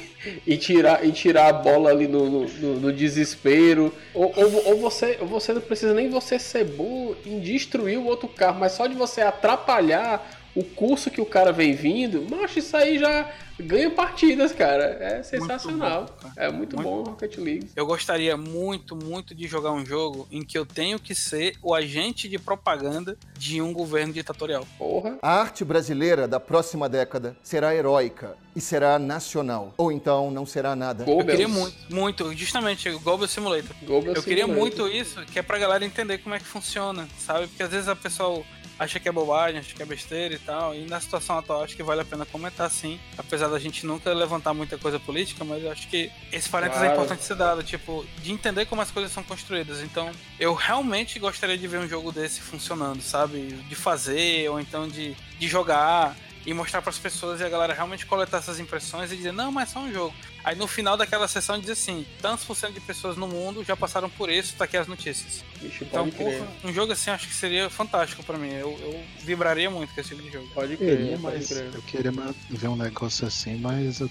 e, tirar, e tirar a bola ali no, no, no- desespero. Ou, ou, ou você, você não precisa nem você ser bom em destruir o outro carro, mas só de você atrapalhar o curso que o cara vem vindo, macho, isso aí já ganha partidas, cara. É sensacional. é muito, bom o Rocket League.
Eu gostaria muito, muito de jogar um jogo em que eu tenho que ser o agente de propaganda de um governo ditatorial.
Porra.
A arte brasileira da próxima década será heróica e será nacional. Ou então não será nada.
Eu queria muito, muito, justamente, o Global Simulator. Eu queria
Simulator.
muito isso, que é pra galera entender como é que funciona, sabe? Porque às vezes a pessoa acha que é bobagem, acha que é besteira e tal, e na situação atual acho que vale a pena comentar sim, apesar da gente nunca levantar muita coisa política, mas eu acho que esse parênteses é
Claro.
importante ser dado, tipo, de entender como as coisas são construídas. Então, eu realmente gostaria de ver um jogo desse funcionando, sabe? De fazer, ou então de, de jogar e mostrar para as pessoas e a galera realmente coletar essas impressões e dizer, não, mas é só um jogo. Aí no final daquela sessão diz assim, tantos por cento de pessoas no mundo já passaram por isso, tá aqui as notícias.
Bicho,
Então,
crer.
porra, um jogo assim acho que seria fantástico pra mim. Eu, eu vibraria muito com esse tipo de jogo.
Pode
Queria, mas eu queria ver um negócio assim, mas eu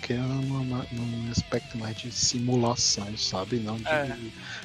uma- num aspecto mais de simulação, sabe? Não de,
É.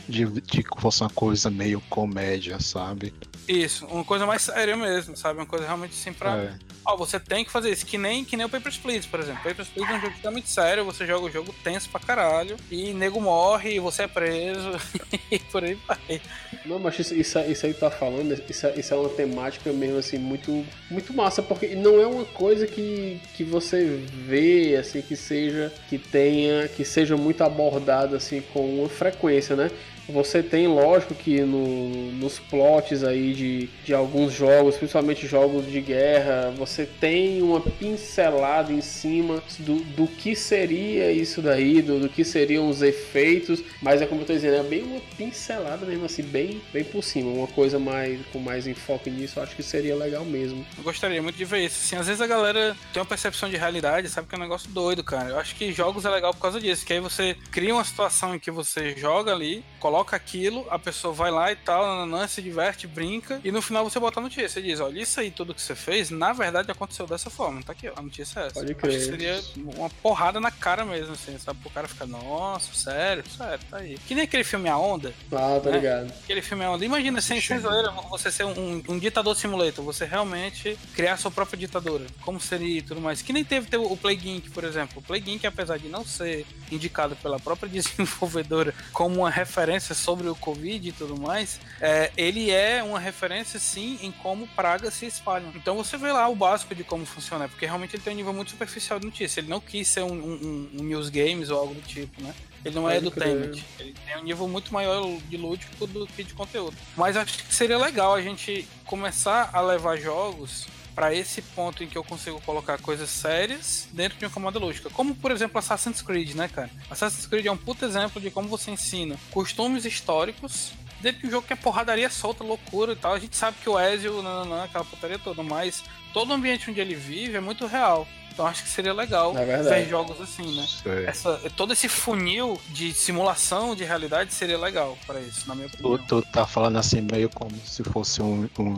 de, de que fosse uma coisa meio comédia, sabe?
Isso, uma coisa mais séria mesmo, sabe? Uma coisa realmente assim pra.
É.
Ó, você tem que fazer isso, que nem, que nem o Papers, Please, por exemplo. Papers, Please é um jogo extremamente sério, você joga o jogo tenso pra caralho, e nego morre, e você é preso, e por aí vai.
Não, mas isso, isso, isso aí que tá falando, isso, é- isso é uma temática mesmo assim, muito, muito massa, porque não é uma coisa que, que você vê, assim, que seja, que tenha, que seja muito abordada assim com uma frequência, né? Você tem, lógico, que no- nos plots aí de, de alguns jogos, principalmente jogos de guerra, você tem uma pincelada em cima do, do que seria isso daí, do, do que seriam os efeitos, mas é como eu tô dizendo, é bem uma pincelada mesmo assim, bem, bem por cima, uma coisa mais com mais enfoque nisso, eu acho que seria legal mesmo.
Eu gostaria muito de ver isso. Assim, às vezes a galera tem uma percepção de realidade, sabe que é um negócio doido, cara. Eu acho que jogos é legal por causa disso, que aí você cria uma situação em que você joga ali, coloca aquilo, a pessoa vai lá e tal, nananã, se diverte, brinca, e no final você bota a notícia. Você diz, olha, isso aí tudo que você fez, na verdade aconteceu dessa forma. Tá aqui, ó, a notícia é essa.
Pode
Acho
crer.
que seria uma porrada na cara mesmo, assim, sabe? O cara ficar, nossa, sério, sério, tá aí. Que nem aquele filme A Onda.
Ah, tá
né?
ligado.
Aquele filme A Onda. Imagina, sem, sem zoeira, você ser um, um ditador simulator, você realmente criar sua própria ditadura. Como seria e tudo mais. Que nem teve, teve o Plague Inc., por exemplo. O Plague Inc., apesar de não ser indicado pela própria desenvolvedora como uma referência sobre o Covid e tudo mais, é, ele é uma referência, sim, em como pragas se espalham. Então você vê lá o básico de como funciona, porque realmente ele tem um nível muito superficial de notícia. Ele não quis ser um, um, um news games ou algo do tipo, né? Ele não é edutainment. Ele tem um nível muito maior de lúdico do que de conteúdo. Mas acho que seria legal a gente começar a levar jogos para esse ponto em que eu consigo colocar coisas sérias dentro de uma camada lógica. Como, por exemplo, Assassin's Creed, né, cara? Assassin's Creed é um puto exemplo de como você ensina costumes históricos dentro de um jogo que é porradaria solta, loucura e tal. A gente sabe que o Ezio, não, não, aquela putaria toda, mas todo o ambiente onde ele vive é muito real. Então acho que seria legal
É
ver jogos assim, né?
Sei.
Essa, todo esse funil de simulação de realidade seria legal para isso, na minha opinião.
Tu, tu tá falando assim meio como se fosse um, um,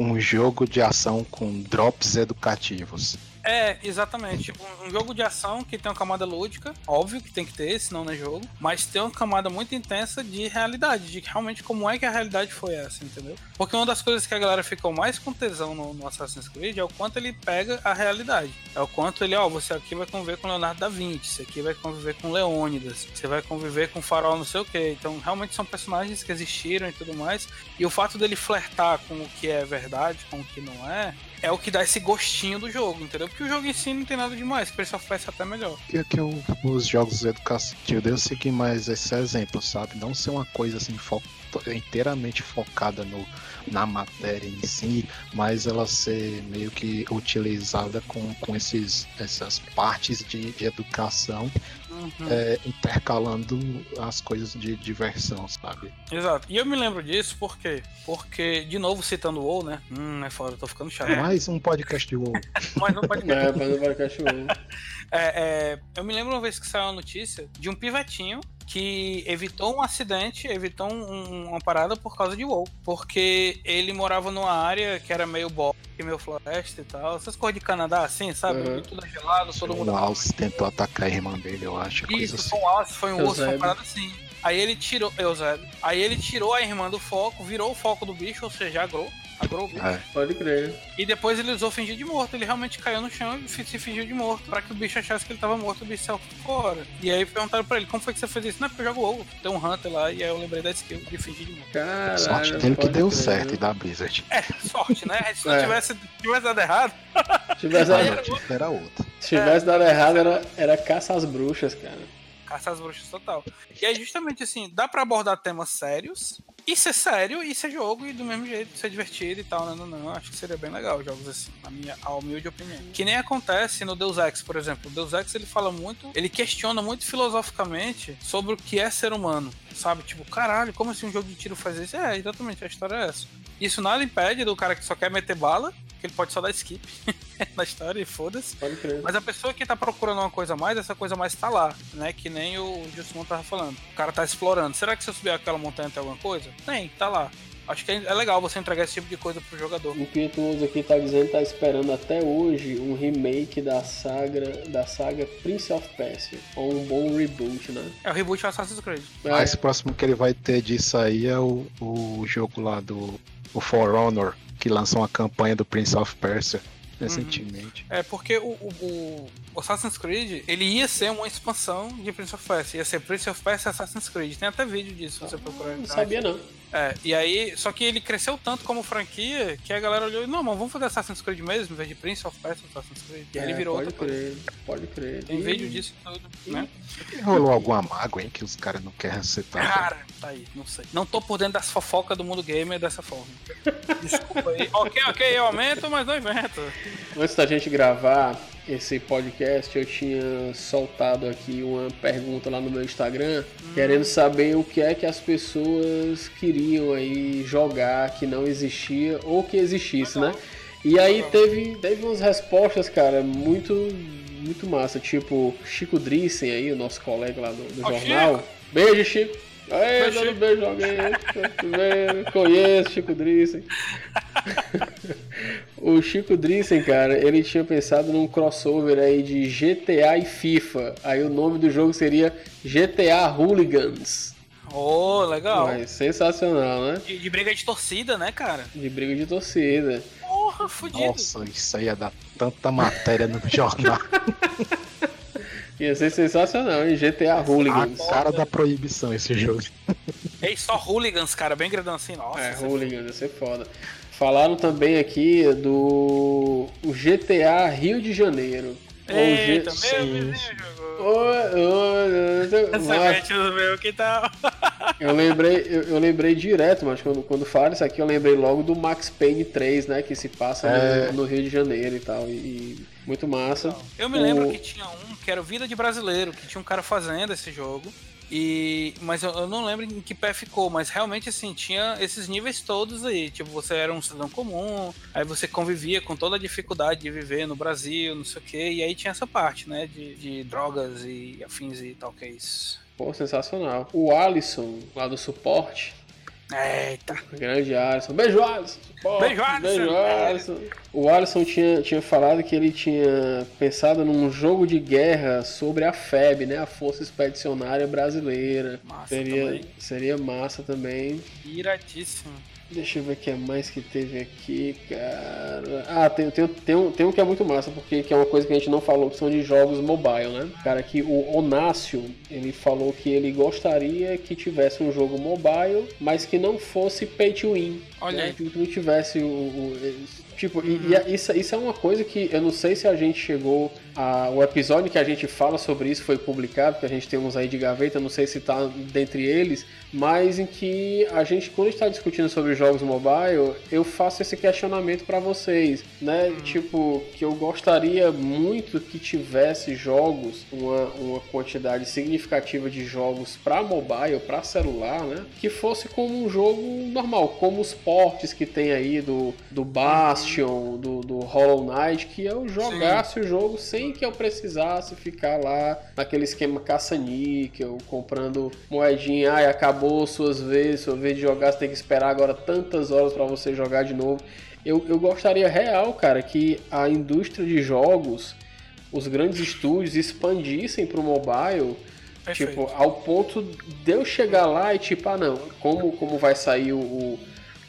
um jogo de ação com drops educativos.
É, exatamente. Um, um jogo de ação que tem uma camada lúdica, óbvio que tem que ter, senão não é jogo, mas tem uma camada muito intensa de realidade, de realmente como é que a realidade foi essa, entendeu? Porque uma das coisas que a galera ficou mais com tesão no, no Assassin's Creed é o quanto ele pega a realidade. É o quanto ele, ó, você aqui vai conviver com Leonardo da Vinci, você aqui vai conviver com Leônidas, você vai conviver com Farol não sei o que. Então, realmente são personagens que existiram e tudo mais. E o fato dele flertar com o que é verdade, com o que não é, é o que dá esse gostinho do jogo, entendeu? Porque o jogo em si não tem nada demais, of Persia é até melhor.
Que, que eu, os jogos educativos eu segui mais esse exemplo, sabe? Não ser uma coisa assim fo inteiramente focada no, na matéria em si, mas ela ser meio que utilizada com, com esses, essas partes de, de educação
Uhum.
é, intercalando as coisas de diversão, sabe?
Exato. E eu me lembro disso por quê? Porque, de novo, citando o WoW, né? Hum, é foda, eu tô ficando chato.
Mais um podcast de WoW.
Mais um podcast.
É, mais um podcast WoW.
É, é, eu me lembro uma vez que saiu a notícia de um pivetinho que evitou um acidente, evitou um- uma parada por causa de WoW. Porque ele morava numa área que era meio bosque, meio floresta e tal. Essas coisas de Canadá, assim, sabe?
Uhum.
Tudo gelado, todo mundo...
O Alce tentou atacar a irmã dele, eu acho.
Isso,
assim.
foi um alce, foi um urso, foi
Eusébio.
uma parada assim. Aí ele tirou. Eusébio. Aí ele tirou a irmã do foco, virou o foco do bicho, ou seja, agrou. Agrou o bicho.
É.
Pode crer.
E depois ele usou fingir de morto. Ele realmente caiu no chão e se fingiu de morto. Pra que o bicho achasse que ele tava morto, o bicho saiu fora. E aí perguntaram pra ele, como foi que você fez isso? Não, é porque eu jogo WoW. Tem um Hunter lá e aí eu lembrei da skill de fingir de morto.
Caralho.
Sorte dele que deu
crer.
certo e da Blizzard.
É, sorte, né? Se não
É.
tivesse, tivesse dado errado,
Se tivesse,
Aí
Aí
era
outra.
se tivesse dado errado, era, era caça às bruxas, cara.
caça às bruxas total. E aí, justamente assim, dá pra abordar temas sérios e ser sério e ser jogo e do mesmo jeito ser divertido e tal. Não, não, não. Acho que seria bem legal jogos assim, na minha a humilde opinião. Que nem acontece no Deus Ex, por exemplo. O Deus Ex ele fala muito, ele questiona muito filosoficamente sobre o que é ser humano. Sabe? Tipo, caralho, como assim um jogo de tiro faz isso? É, exatamente, a história é essa. Isso nada impede do cara que só quer meter bala, ele pode só dar skip na história e foda-se.
Pode crer.
Mas a pessoa que tá procurando uma coisa a mais, essa coisa a mais tá lá, né? Que nem o Gilson tava falando. O cara tá explorando. Será que se eu subir aquela montanha tem alguma coisa? Tem, tá lá. Acho que é legal você entregar esse tipo de coisa pro jogador.
O Pietuoso aqui tá dizendo que tá esperando até hoje um remake da saga, da saga Prince of Persia. Ou um bom reboot, né?
É o reboot do Assassin's Creed.
Mas o próximo que ele vai ter disso aí é o, o jogo lá do o For Honor, que lançou uma campanha do Prince of Persia recentemente.
É porque o, o- o Assassin's Creed, ele ia ser uma expansão de Prince of Persia. Ia ser Prince of Persia Assassin's Creed. Tem até vídeo disso, se você procurar.
Não sabia não.
É, e aí, só que ele cresceu tanto como franquia que a galera olhou e, não, mas vamos fazer Assassin's Creed mesmo, em vez de Prince of Persia Assassin's Creed. E aí ele
É,
virou
pode
outra coisa.
crer, pode crer.
Tem vídeo disso e tudo, né?
E rolou alguma mágoa, hein, que os caras não querem aceitar.
Cara, tá aí, não sei. Não tô por dentro das fofocas do mundo gamer dessa forma. Desculpa aí. ok, ok, eu aumento, mas não invento.
Antes da gente gravar esse podcast, eu tinha soltado aqui uma pergunta lá no meu Instagram, querendo saber o que é que as pessoas queriam aí jogar que não existia ou que existisse, né? E aí teve, teve umas respostas, cara, muito muito massa, tipo Chico Drissen aí, o nosso colega lá do, do jornal. Beijo, Chico. Aê,
Beijo,
dando
Chico.
beijo a alguém. Conheço Chico Drissen. O Chico Drissen, cara, ele tinha pensado num crossover aí de GTA e FIFA. Aí o nome do jogo seria GTA Hooligans.
Ô, legal.
Mas sensacional, né?
De, de briga de torcida, né, cara?
De briga de torcida.
Porra, fudido.
Nossa, isso aí ia dar tanta matéria no jornal.
Ia ser sensacional, hein? GTA
A
Hooligans.
cara da proibição esse jogo.
Ei, só hooligans, cara, bem grandão assim, nossa.
É, Hooligans, ia ser foda. Falaram também aqui do o GTA Rio de Janeiro. Ou
Eita,
G-
meu vizinho jogou. Meu, que tal?
Eu lembrei, eu, eu lembrei direto, mas quando, quando falaram isso aqui, eu lembrei logo do Max Payne 3, né? Que se passa
É.
no, no Rio de Janeiro e tal. E, e muito massa.
Eu me lembro
O-
que tinha um que era o Vida de Brasileiro, que tinha um cara fazendo esse jogo. E, mas eu, eu não lembro em que pé ficou, mas realmente assim, tinha esses níveis todos aí. Tipo, você era um cidadão comum, aí você convivia com toda a dificuldade de viver no Brasil, não sei o quê, e aí tinha essa parte, né, de, de drogas e afins e tal que é isso.
Pô, sensacional. O Alisson, lá do suporte,
Eita.
Grande Alisson. Beijo, Alisson.
Beijo, Alisson.
Beijo, Alisson. O Alisson tinha, tinha falado que ele tinha pensado num jogo de guerra sobre a FEB, né? A Força Expedicionária Brasileira.
Massa
seria,
também.
seria massa também.
Iradíssimo.
Deixa eu ver o que é mais que teve aqui, cara. Ah, tem, tem, tem, um, tem um que é muito massa, porque que é uma coisa que a gente não falou, que são de jogos mobile, né? Cara, que o Onácio, ele falou que ele gostaria que tivesse um jogo mobile, mas que não fosse pay to win.
Olha
né?
aí.
Que não tivesse o... o- Tipo, e- e, isso, isso é uma coisa que eu não sei se a gente chegou. O episódio que a gente fala sobre isso foi publicado, que a gente tem uns aí de gaveta, não sei se tá dentre eles, mas em que a gente, quando está discutindo sobre jogos mobile, eu faço esse questionamento para vocês, né? Tipo, que eu gostaria muito que tivesse jogos, uma, uma quantidade significativa de jogos para mobile, para celular, né? Que fosse como um jogo normal, como os portes que tem aí do, do Bastion, do, do Hollow Knight, que eu jogasse o jogo sem que eu precisasse ficar lá naquele esquema caça-níquel, comprando moedinha, ai, acabou suas vezes, sua vez de jogar, você tem que esperar agora tantas horas para você jogar de novo. Eu, eu gostaria real, cara, que a indústria de jogos, os grandes estúdios expandissem pro mobile,
Perfeito.
tipo, ao ponto de eu chegar lá e tipo, ah não, como, como vai sair o, o,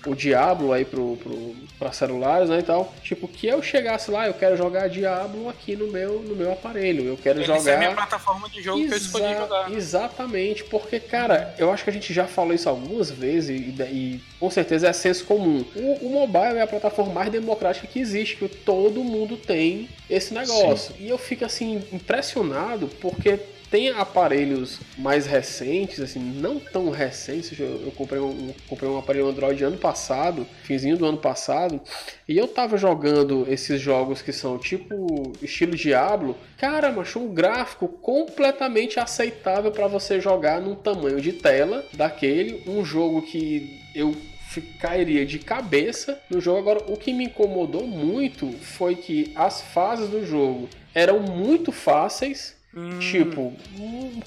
o Diablo aí pro, pro, pra celulares, né, e tal, tipo, que eu chegasse lá, eu quero jogar Diablo aqui no meu, no meu aparelho, eu quero
Essa é a
jogar...
minha plataforma de jogo que eu escolhi
Exa-
jogar. né?
Exatamente, porque, cara, eu acho que a gente já falou isso algumas vezes e, e com certeza é senso comum. O, o mobile é a plataforma mais democrática que existe, que todo mundo tem esse negócio. E eu fico assim impressionado porque tem aparelhos mais recentes, assim, não tão recentes. Eu, comprei, um, comprei um aparelho Android ano passado, finzinho do ano passado, e eu tava jogando esses jogos que são tipo estilo Diablo. Cara, macho, um gráfico completamente aceitável para você jogar num tamanho de tela daquele, um jogo que eu cairia de cabeça no jogo. Agora, o que me incomodou muito foi que as fases do jogo eram muito fáceis. Tipo,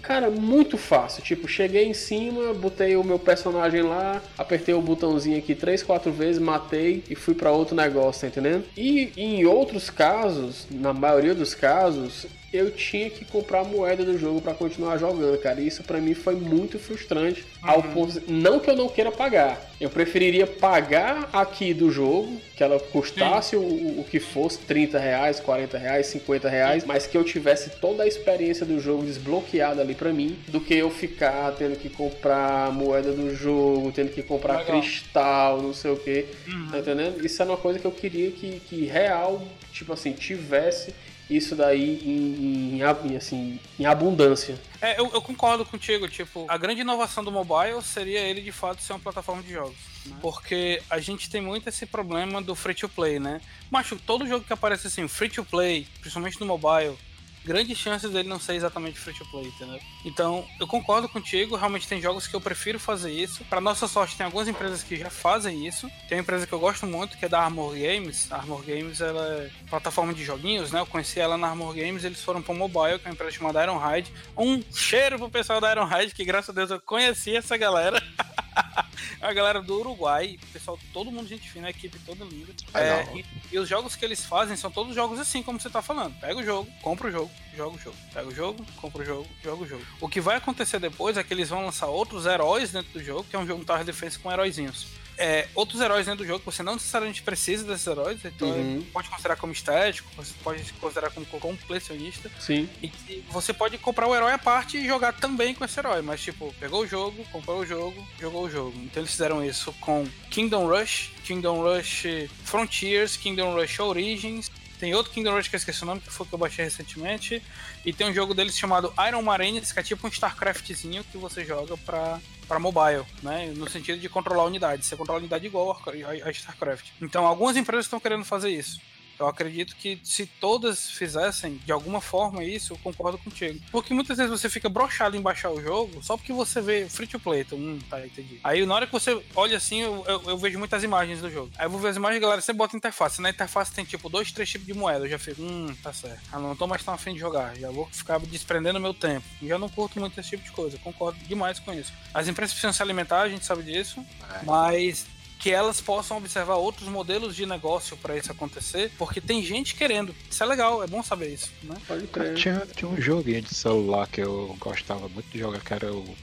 cara, muito fácil. Tipo, cheguei em cima, botei o meu personagem lá, apertei o botãozinho aqui três, quatro vezes, matei e fui para outro negócio, tá entendendo? E em outros casos, na maioria dos casos, eu tinha que comprar moeda do jogo para continuar jogando, cara. E isso para mim foi muito frustrante. Ao ponto, não que eu não queira pagar, eu preferiria pagar aqui do jogo, que ela custasse o, o que fosse 30 reais, 40 reais, 50 reais, mas que eu tivesse toda a experiência do jogo desbloqueada ali para mim, do que eu ficar tendo que comprar moeda do jogo, tendo que comprar
Legal.
cristal, não sei o que,
Uhum.
tá entendendo? Isso é uma coisa que eu queria que, que real, tipo assim, tivesse isso daí em, em, assim, em abundância.
É, eu, eu concordo contigo, tipo, a grande inovação do mobile seria ele de fato ser uma plataforma de jogos. né? Porque a gente tem muito esse problema do free to play, né? Macho, todo jogo que aparece assim, free to play, principalmente no mobile, grandes chances dele não ser exatamente free to play, entendeu? Então, eu concordo contigo, realmente tem jogos que eu prefiro fazer isso. Para nossa sorte, tem algumas empresas que já fazem isso. Tem uma empresa que eu gosto muito, que é da Armor Games. A Armor Games ela é plataforma de joguinhos, né? Eu conheci ela na Armor Games, eles foram para mobile, que é uma empresa chamada Ironhide. Um cheiro pro pessoal da Ironhide, que graças a Deus eu conheci essa galera. a galera do Uruguai, pessoal, todo mundo gente fina, a equipe toda linda. É,
Legal.
e, e os jogos que eles fazem são todos jogos assim, como você tá falando. Pega o jogo, compra o jogo, joga o jogo. Pega o jogo, compra o jogo, joga o jogo. O que vai acontecer depois é que eles vão lançar outros heróis dentro do jogo, que é um jogo Tower Defense com heróizinhos. É, outros heróis dentro do jogo, você não necessariamente precisa desses heróis, então
Uhum.
pode considerar como estético, você pode considerar como completionista.
Sim.
E que você pode comprar o herói à parte e jogar também com esse herói. Mas, tipo, pegou o jogo, comprou o jogo, jogou o jogo. Então eles fizeram isso com Kingdom Rush, Kingdom Rush Frontiers, Kingdom Rush Origins. Tem outro Kingdom Rush que eu esqueci o nome, que foi que eu baixei recentemente. E tem um jogo deles chamado Iron Marines, que é tipo um StarCraftzinho que você joga pra, pra mobile, né? No sentido de controlar a unidade. Você controla a unidade igual a StarCraft. Então, algumas empresas estão querendo fazer isso. Eu acredito que se todas fizessem de alguma forma isso, eu concordo contigo. Porque muitas vezes você fica brochado em baixar o jogo só porque você vê free to play. Então, hum, tá, entendi. Aí na hora que você olha assim, eu, eu, eu vejo muitas imagens do jogo. Aí eu vou ver as imagens, galera, você bota interface. Na interface tem tipo dois, três tipos de moeda. Eu já fico, hum, tá certo. Ah, não tô mais tão afim de jogar. Já vou ficar desprendendo meu tempo. Já não curto muito esse tipo de coisa. Concordo demais com isso. As empresas precisam se alimentar, a gente sabe disso. Mas que elas possam observar outros modelos de negócio para isso acontecer, porque tem gente querendo. Isso é legal, é bom saber isso, né?
Pode crer.
Tinha, tinha um joguinho de celular que eu gostava muito de jogar, que era o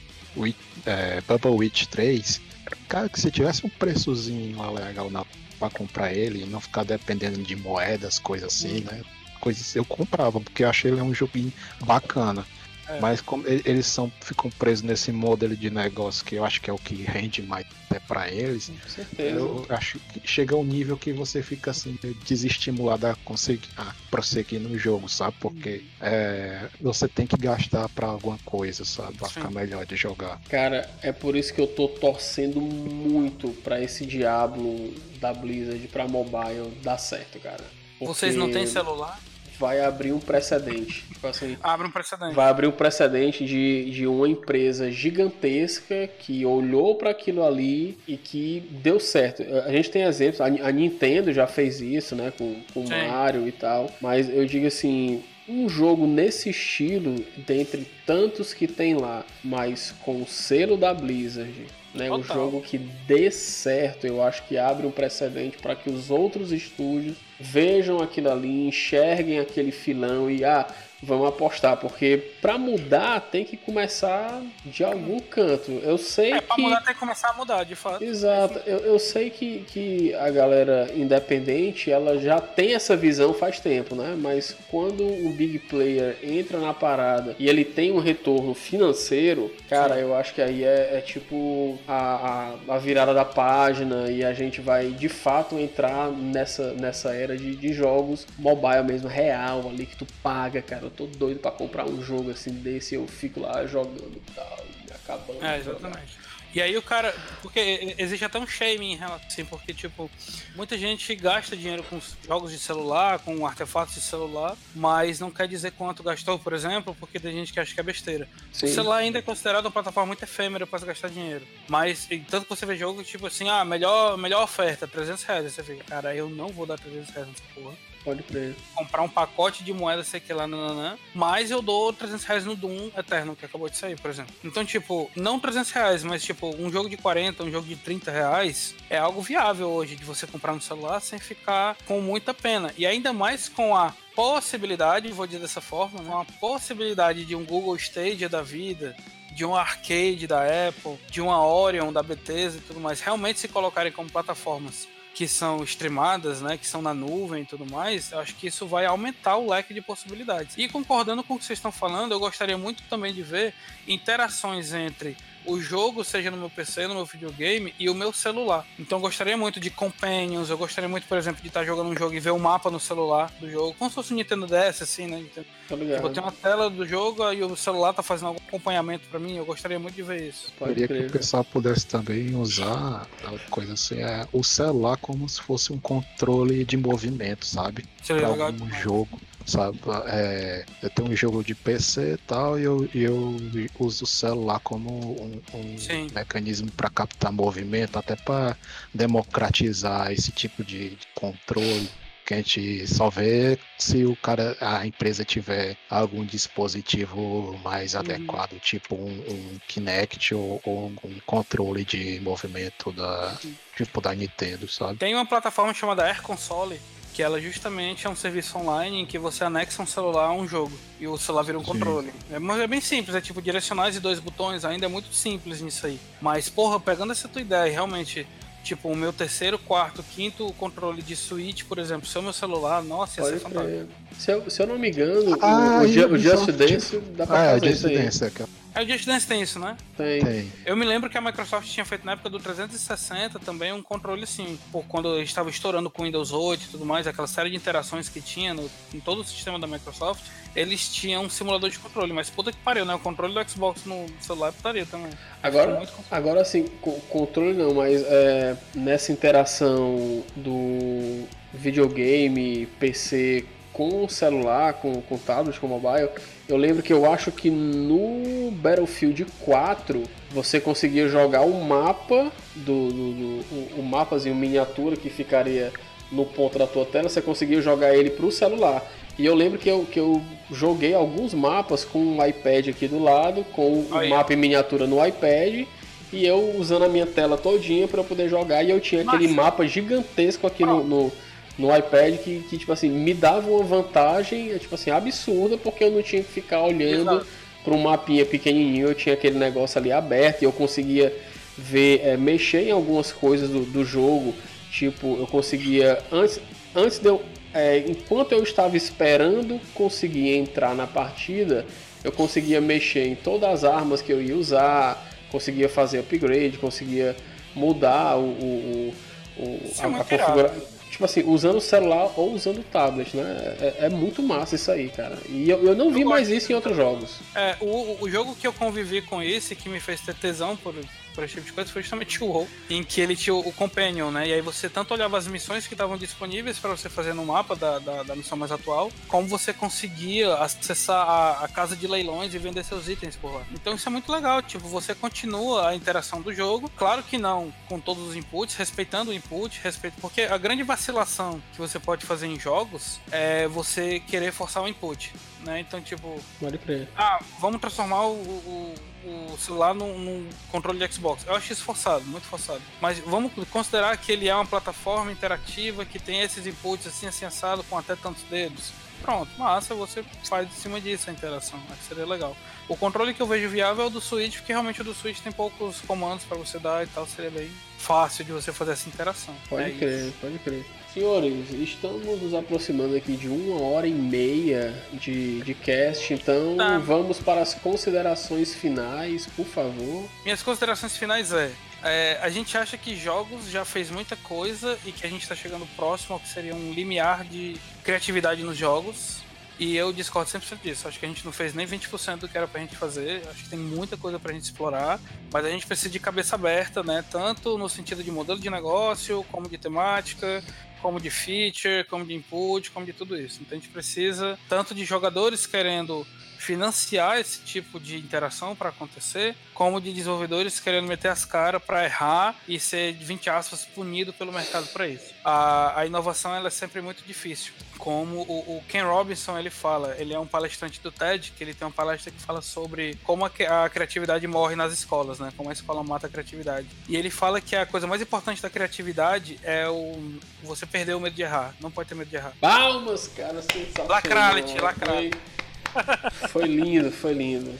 é, Bubble Witch 3. Cara, que se tivesse um preçozinho lá legal na, pra comprar ele e não ficar dependendo de moedas, coisas assim, né? Coisas eu comprava, porque eu achei ele um joguinho bacana.
É.
Mas como eles são, ficam presos nesse modelo de negócio que eu acho que é o que rende mais até pra eles,
Com certeza.
eu acho que chega um nível que você fica assim desestimulado a conseguir a prosseguir no jogo, sabe? Porque é, você tem que gastar pra alguma coisa, sabe? Pra ficar melhor de jogar.
Cara, é por isso que eu tô torcendo muito pra esse Diablo da Blizzard pra mobile dar certo, cara.
Vocês não
Porque
têm celular?
Vai abrir um precedente. Tipo assim,
Abre um precedente.
vai abrir um precedente de, de uma empresa gigantesca que olhou para aquilo ali e que deu certo. A gente tem exemplos, a, a Nintendo já fez isso, né, com o
Sim.
Mario e tal, mas eu digo assim, um jogo nesse estilo, dentre tantos que tem lá, mas com o selo da Blizzard, né, um
Total.
jogo que dê certo, eu acho que abre um precedente para que os outros estúdios vejam aquilo ali, enxerguem aquele filão e ah, vamos apostar, porque para mudar tem que começar de algum canto. Eu sei
É, pra
que
mudar tem que começar a mudar, de fato.
Exato, eu, eu sei que, que a galera independente ela já tem essa visão faz tempo, né? Mas quando o big player entra na parada e ele tem um retorno financeiro, cara, eu acho que aí é, é tipo a, a, a virada da página e a gente vai de fato entrar nessa, nessa era de, de jogos mobile mesmo, real, ali que tu paga, cara. Eu tô doido pra comprar um jogo assim desse eu fico lá jogando e tal, e acabando.
É, exatamente. E aí o cara. Porque existe até um shaming em relação assim, porque, tipo, muita gente gasta dinheiro com jogos de celular, com artefatos de celular, mas não quer dizer quanto gastou, por exemplo, porque tem gente que acha que é besteira.
Sim.
O celular ainda é considerado uma plataforma muito efêmera para gastar dinheiro. Mas, tanto que você vê jogo, tipo assim, ah, melhor, melhor oferta, 300 reais. Você fica, cara, eu não vou dar 300 reais nessa porra
Pode crer.
comprar um pacote de moeda, sei que lá, nananã, mas eu dou 300 reais no Doom Eterno, que acabou de sair, por exemplo. Então, tipo, não 300 reais, mas, tipo, um jogo de 40, um jogo de 30 reais é algo viável hoje de você comprar no celular sem ficar com muita pena. E ainda mais com a possibilidade, vou dizer dessa forma, né, uma possibilidade de um Google Stadia da vida, de um arcade da Apple, de uma Orion da Bethesda e tudo mais, realmente se colocarem como plataformas que são streamadas, né, que são na nuvem e tudo mais, acho que isso vai aumentar o leque de possibilidades. E concordando com o que vocês estão falando, eu gostaria muito também de ver interações entre o jogo, seja no meu PC, no meu videogame, e o meu celular. Então eu gostaria muito de companions, eu gostaria muito, por exemplo, de estar jogando um jogo e ver o mapa no celular do jogo, como se fosse um Nintendo DS, assim, né? Nintendo-
Tá ligado.
Tipo, tem uma tela do jogo e o celular tá fazendo algum acompanhamento pra mim, eu gostaria muito de ver isso.
Queria que o pessoal pudesse também usar a coisa assim, é, o celular como se fosse um controle de movimento, sabe?
Seria
Pra
legal
algum
demais.
jogo, sabe? É, eu tenho um jogo de PC e tal, e eu, eu uso o celular como um, um mecanismo para captar movimento, até para democratizar esse tipo de, de controle. Que a gente só vê se o cara, a empresa tiver algum dispositivo mais
Uhum.
adequado, tipo um, um Kinect ou, ou um controle de movimento da, tipo da Nintendo, sabe?
Tem uma plataforma chamada Air Console, que ela justamente é um serviço online em que você anexa um celular a um jogo e o celular vira um
Sim.
controle. É, mas é bem simples, é tipo direcionais e dois botões, ainda é muito simples nisso aí. Mas, porra, pegando essa tua ideia, realmente, tipo, o meu terceiro, quarto, quinto controle de Switch, por exemplo, se é o meu celular, nossa, ia
Pode
ser fantástico.
Se eu, se eu não me engano, o-
Ah,
o, o
e
Just Dance dá pra
Ah, é,
fazer
Just
isso aí.
Dance, é que-
Aí o Just Dance tem isso, né?
Tem.
Tem.
Eu me lembro que a Microsoft tinha feito na época do 360 também um controle assim, por quando estava estourando com o Windows 8 e tudo mais, aquela série de interações que tinha no, em todo o sistema da Microsoft, eles tinham um simulador de controle, mas puta que pariu, né? O controle do Xbox no celular é putaria também.
Agora, agora assim, co- controle não, mas é, nessa interação do videogame, PC com o celular, com, com tablet, com mobile, eu lembro que eu acho que no Battlefield 4 você conseguia jogar o mapa do, do, do o, o mapazinho miniatura que ficaria no ponto da tua tela, você conseguia jogar ele pro celular. E eu lembro que eu, que eu joguei alguns mapas com o iPad aqui do lado, com o
Aí.
mapa em miniatura no iPad, e eu usando a minha tela todinha para eu poder jogar, e eu tinha aquele
Massa.
mapa gigantesco aqui no, no, no iPad que, que, tipo assim, me dava uma vantagem, tipo assim, absurda, porque eu não tinha que ficar olhando para um mapinha pequenininho, eu tinha aquele negócio ali aberto e eu conseguia ver, é, mexer em algumas coisas do, do jogo, tipo, eu conseguia, antes, antes de eu, é, enquanto eu estava esperando conseguir entrar na partida, eu conseguia mexer em todas as armas que eu ia usar, conseguia fazer upgrade, conseguia mudar o, o, o- o-
é
a, a
muito
configura-
irado.
Tipo assim, usando o celular ou usando o tablet, né? É, é muito massa isso aí, cara. E eu, eu não vi mais isso em outros jogos.
É, o, o jogo que eu convivi com esse, que me fez ter tesão por, por esse tipo de coisa, foi justamente o WoW, em que ele tinha o, o Companion, né? E aí você tanto olhava as missões que estavam disponíveis para você fazer no mapa da, da, da missão mais atual, como você conseguia acessar a, a casa de leilões e vender seus itens por lá. Então isso é muito legal, tipo, você continua a interação do jogo, claro que não com todos os inputs, respeitando o input, respeito, porque a grande vacilação que você pode fazer em jogos é você querer forçar o input, né? Então, tipo,
crer.
ah, vamos transformar o, o, o celular num, num controle de Xbox. Eu acho isso forçado, muito forçado. Mas vamos considerar que ele é uma plataforma interativa que tem esses inputs assim, assim assado, com até tantos dedos. Pronto, massa, você faz em cima disso a interação. Acho que seria legal. O controle que eu vejo viável é o do Switch, porque realmente o do Switch tem poucos comandos pra você dar e tal, seria bem fácil de você fazer essa interação.
Pode
É isso.
crer, pode crer. Senhores, estamos nos aproximando aqui de uma hora e meia de, de cast, então
Tá.
vamos para as considerações finais, por favor.
Minhas considerações finais é, é, a gente acha que jogos já fez muita coisa e que a gente está chegando próximo ao que seria um limiar de criatividade nos jogos. E eu discordo 100% disso. Acho que a gente não fez nem 20% do que era pra gente fazer. Acho que tem muita coisa pra gente explorar. Mas a gente precisa de cabeça aberta, né? Tanto no sentido de modelo de negócio, como de temática, como de feature, como de input, como de tudo isso. Então a gente precisa tanto de jogadores querendo financiar esse tipo de interação para acontecer, como de desenvolvedores querendo meter as caras para errar e ser, 20 aspas, punido pelo mercado para isso. A, a inovação ela é sempre muito difícil. Como o, o Ken Robinson ele fala, ele é um palestrante do TED, que ele tem uma palestra que fala sobre como a, a criatividade morre nas escolas, né? Como a escola mata a criatividade. E ele fala que a coisa mais importante da criatividade é o você perder o medo de errar. Não pode ter medo de errar.
Palmas, cara, sensacional.
Lacrality, lacrality.
Foi, lindo, foi lindo.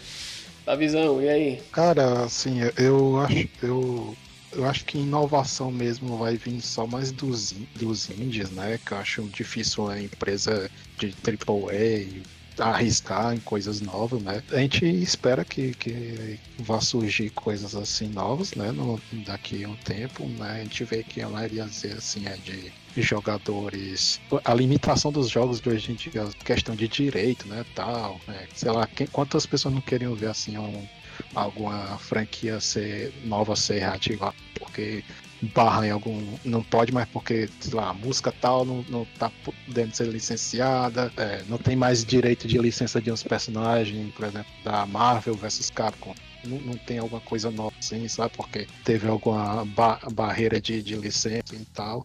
Tá visão, e aí?
Cara, assim, eu acho, eu, eu acho que inovação mesmo vai vir só mais dos, dos indies, né? Que eu acho difícil a empresa de AAA arriscar em coisas novas, né? A gente espera que, que vá surgir coisas assim novas, né? No, daqui a um tempo, né? A gente vê que a maioria assim é de jogadores. A limitação dos jogos de hoje em dia, questão de direito, né? Tal, né? Sei lá, quem- quantas pessoas não queriam ver assim um, alguma franquia ser nova ser reativada porque barra em algum. Não pode mais porque, sei lá, a música tal não, não tá podendo ser licenciada, é, não tem mais direito de licença de uns personagens, por exemplo, da Marvel versus Capcom. Não, não tem alguma coisa nova assim, sabe? Porque teve alguma ba- barreira de, de licença e tal.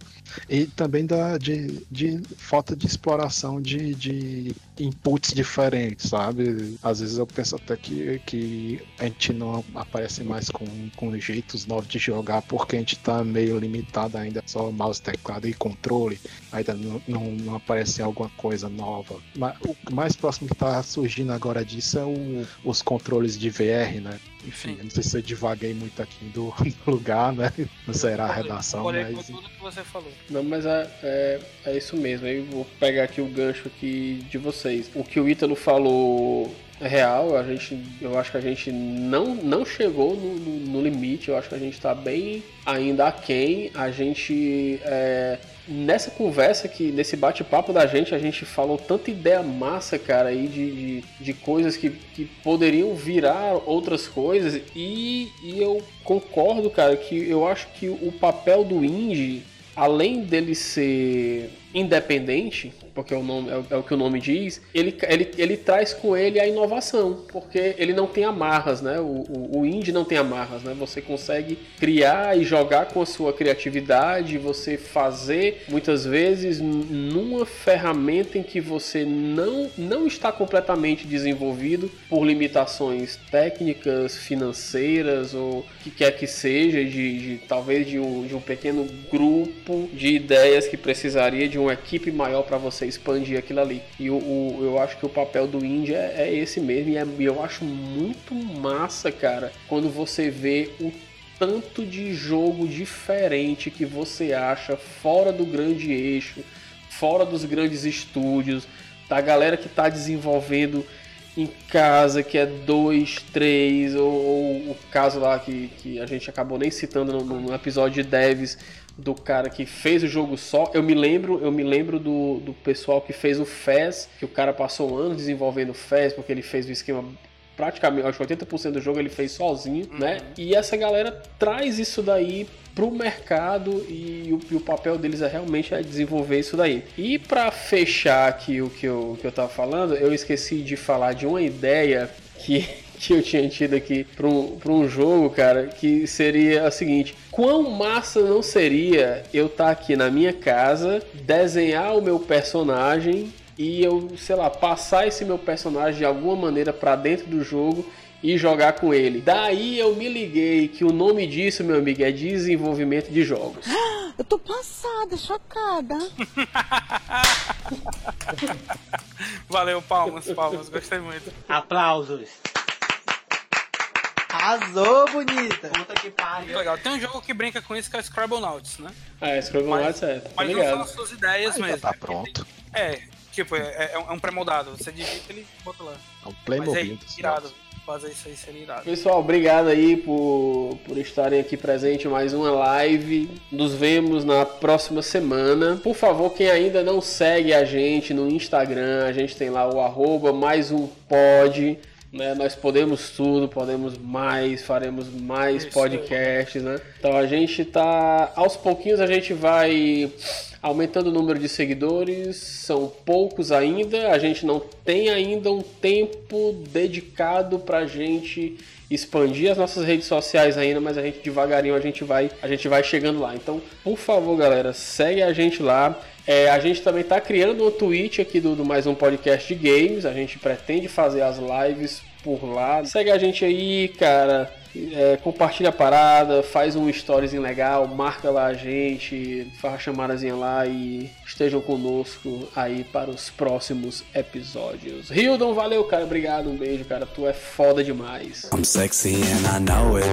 E também da, de, de falta de exploração de, de inputs diferentes, sabe? Às vezes eu penso até que, que a gente não aparece mais com, com jeitos novos de jogar porque a gente tá meio limitado ainda só mouse, teclado e controle. Ainda não, não, não aparece alguma coisa nova. Mas o mais próximo que tá surgindo agora disso é o, os controles de VR, né? Enfim, eu não sei se eu divaguei muito aqui do, do lugar, né? Não será a redação,
Olhei com
mas.
tudo que você falou.
Não, mas é, é, é isso mesmo. Aí eu vou pegar aqui o gancho aqui de vocês. O que o Ítalo falou real. A gente, eu acho que a gente não, não chegou no, no, no limite. Eu acho que a gente está bem ainda aquém. A gente é, nessa conversa que nesse bate-papo da gente a gente falou tanta ideia massa, cara, aí de, de, de coisas que, que poderiam virar outras coisas e, e eu concordo, cara, que eu acho que o papel do indie além dele ser independente, porque é o, nome, é, o que o nome diz, ele, ele, ele traz com ele a inovação, porque ele não tem amarras, né? O, o, o indie não tem amarras, né? Você consegue criar e jogar com a sua criatividade, você fazer muitas vezes numa ferramenta em que você não, não está completamente desenvolvido por limitações técnicas, financeiras ou que quer que seja, de, de talvez de um, de um pequeno grupo de ideias que precisaria de uma equipe maior para você expandir aquilo ali. E o, o, eu acho que o papel do indie é, é esse mesmo. E é, eu acho muito massa, cara, quando você vê o tanto de jogo diferente que você acha fora do grande eixo, fora dos grandes estúdios, da galera que está desenvolvendo em casa, que é dois, três, ou, ou, o caso lá que, que a gente acabou nem citando no, no episódio de Devs, do cara que fez o jogo só. Eu me lembro, eu me lembro do, do pessoal que fez o FES, que o cara passou anos desenvolvendo o FES, porque ele fez o esquema praticamente, acho que 80% do jogo ele fez sozinho, uhum. né? E essa galera traz isso daí pro mercado e o, e o, papel deles é realmente é desenvolver isso daí. E para fechar aqui o que eu, que eu tava falando, eu esqueci de falar de uma ideia que que eu tinha tido aqui para um, um jogo, cara, que seria a seguinte: quão massa não seria eu estar tá aqui na minha casa, desenhar o meu personagem e eu, sei lá, passar esse meu personagem de alguma maneira para dentro do jogo e jogar com ele. Daí eu me liguei que o nome disso, meu amigo, é desenvolvimento de jogos.
Eu tô passada, chocada.
Valeu, palmas, palmas, gostei muito.
Aplausos.
Arrasou, bonita.
Puta que pariu.
Legal. Tem um jogo que brinca com isso que é o Scrabblonauts, né?
Ah, é, Scrabblonauts é. Tá
mas
ligado.
não são as suas ideias
Aí
mesmo.
Tá pronto.
É, tipo, é, é um pré-moldado. Você digita ele bota lá.
É um Playmobil.
Mas é irado. Fazer isso aí seria irado.
Pessoal, obrigado aí por, por estarem aqui presente mais uma live. Nos vemos na próxima semana. Por favor, quem ainda não segue a gente no Instagram, a gente tem lá o arroba mais um pod. Né? Nós podemos tudo, podemos mais, faremos mais Isso podcasts, né? Então a gente tá aos pouquinhos a gente vai aumentando o número de seguidores, são poucos ainda, a gente não tem ainda um tempo dedicado pra gente expandir as nossas redes sociais ainda, mas a gente devagarinho a gente vai, a gente vai chegando lá. Então, por favor, galera, segue a gente lá. É, a gente também está criando uma Twitch aqui do, do, mais um podcast de games. A gente pretende fazer as lives por lá. Segue a gente aí, cara. É, compartilha a parada, faz um storyzinho legal, marca lá a gente, faz a chamadazinha lá e estejam conosco aí para os próximos episódios. Hildon, valeu, cara. Obrigado, um beijo, cara. Tu é foda demais.
I'm sexy and I know it.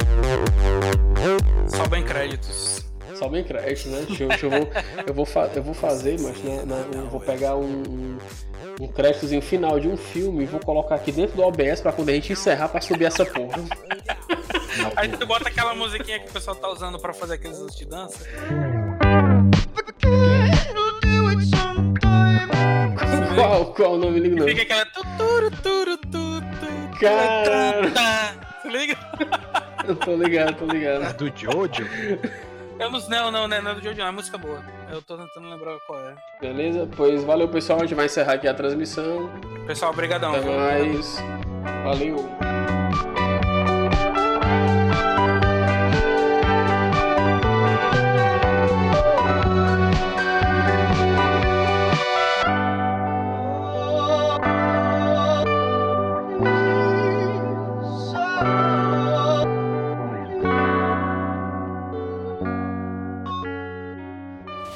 Só bem créditos.
Só bem crédito, né? Deixa eu, deixa eu, vou, eu, vou, eu vou fazer, mas né, né, eu vou pegar um, um, um créditozinho final de um filme e vou colocar aqui dentro do OBS pra quando a gente encerrar pra subir essa porra.
Aí tu bota aquela musiquinha que o pessoal tá usando pra fazer aqueles anos de dança.
Qual, qual o nome do
Fica aquela. Tuturu, turu, tutu,
Cara.
Se liga?
Eu tô ligado, tô ligado.
É do Jojo?
Eu não, não, não, não é do não, é música boa. Eu tô tentando lembrar qual é.
Beleza? Pois valeu, pessoal. A gente vai encerrar aqui a transmissão.
Pessoal, brigadão.
Até mais. Valeu.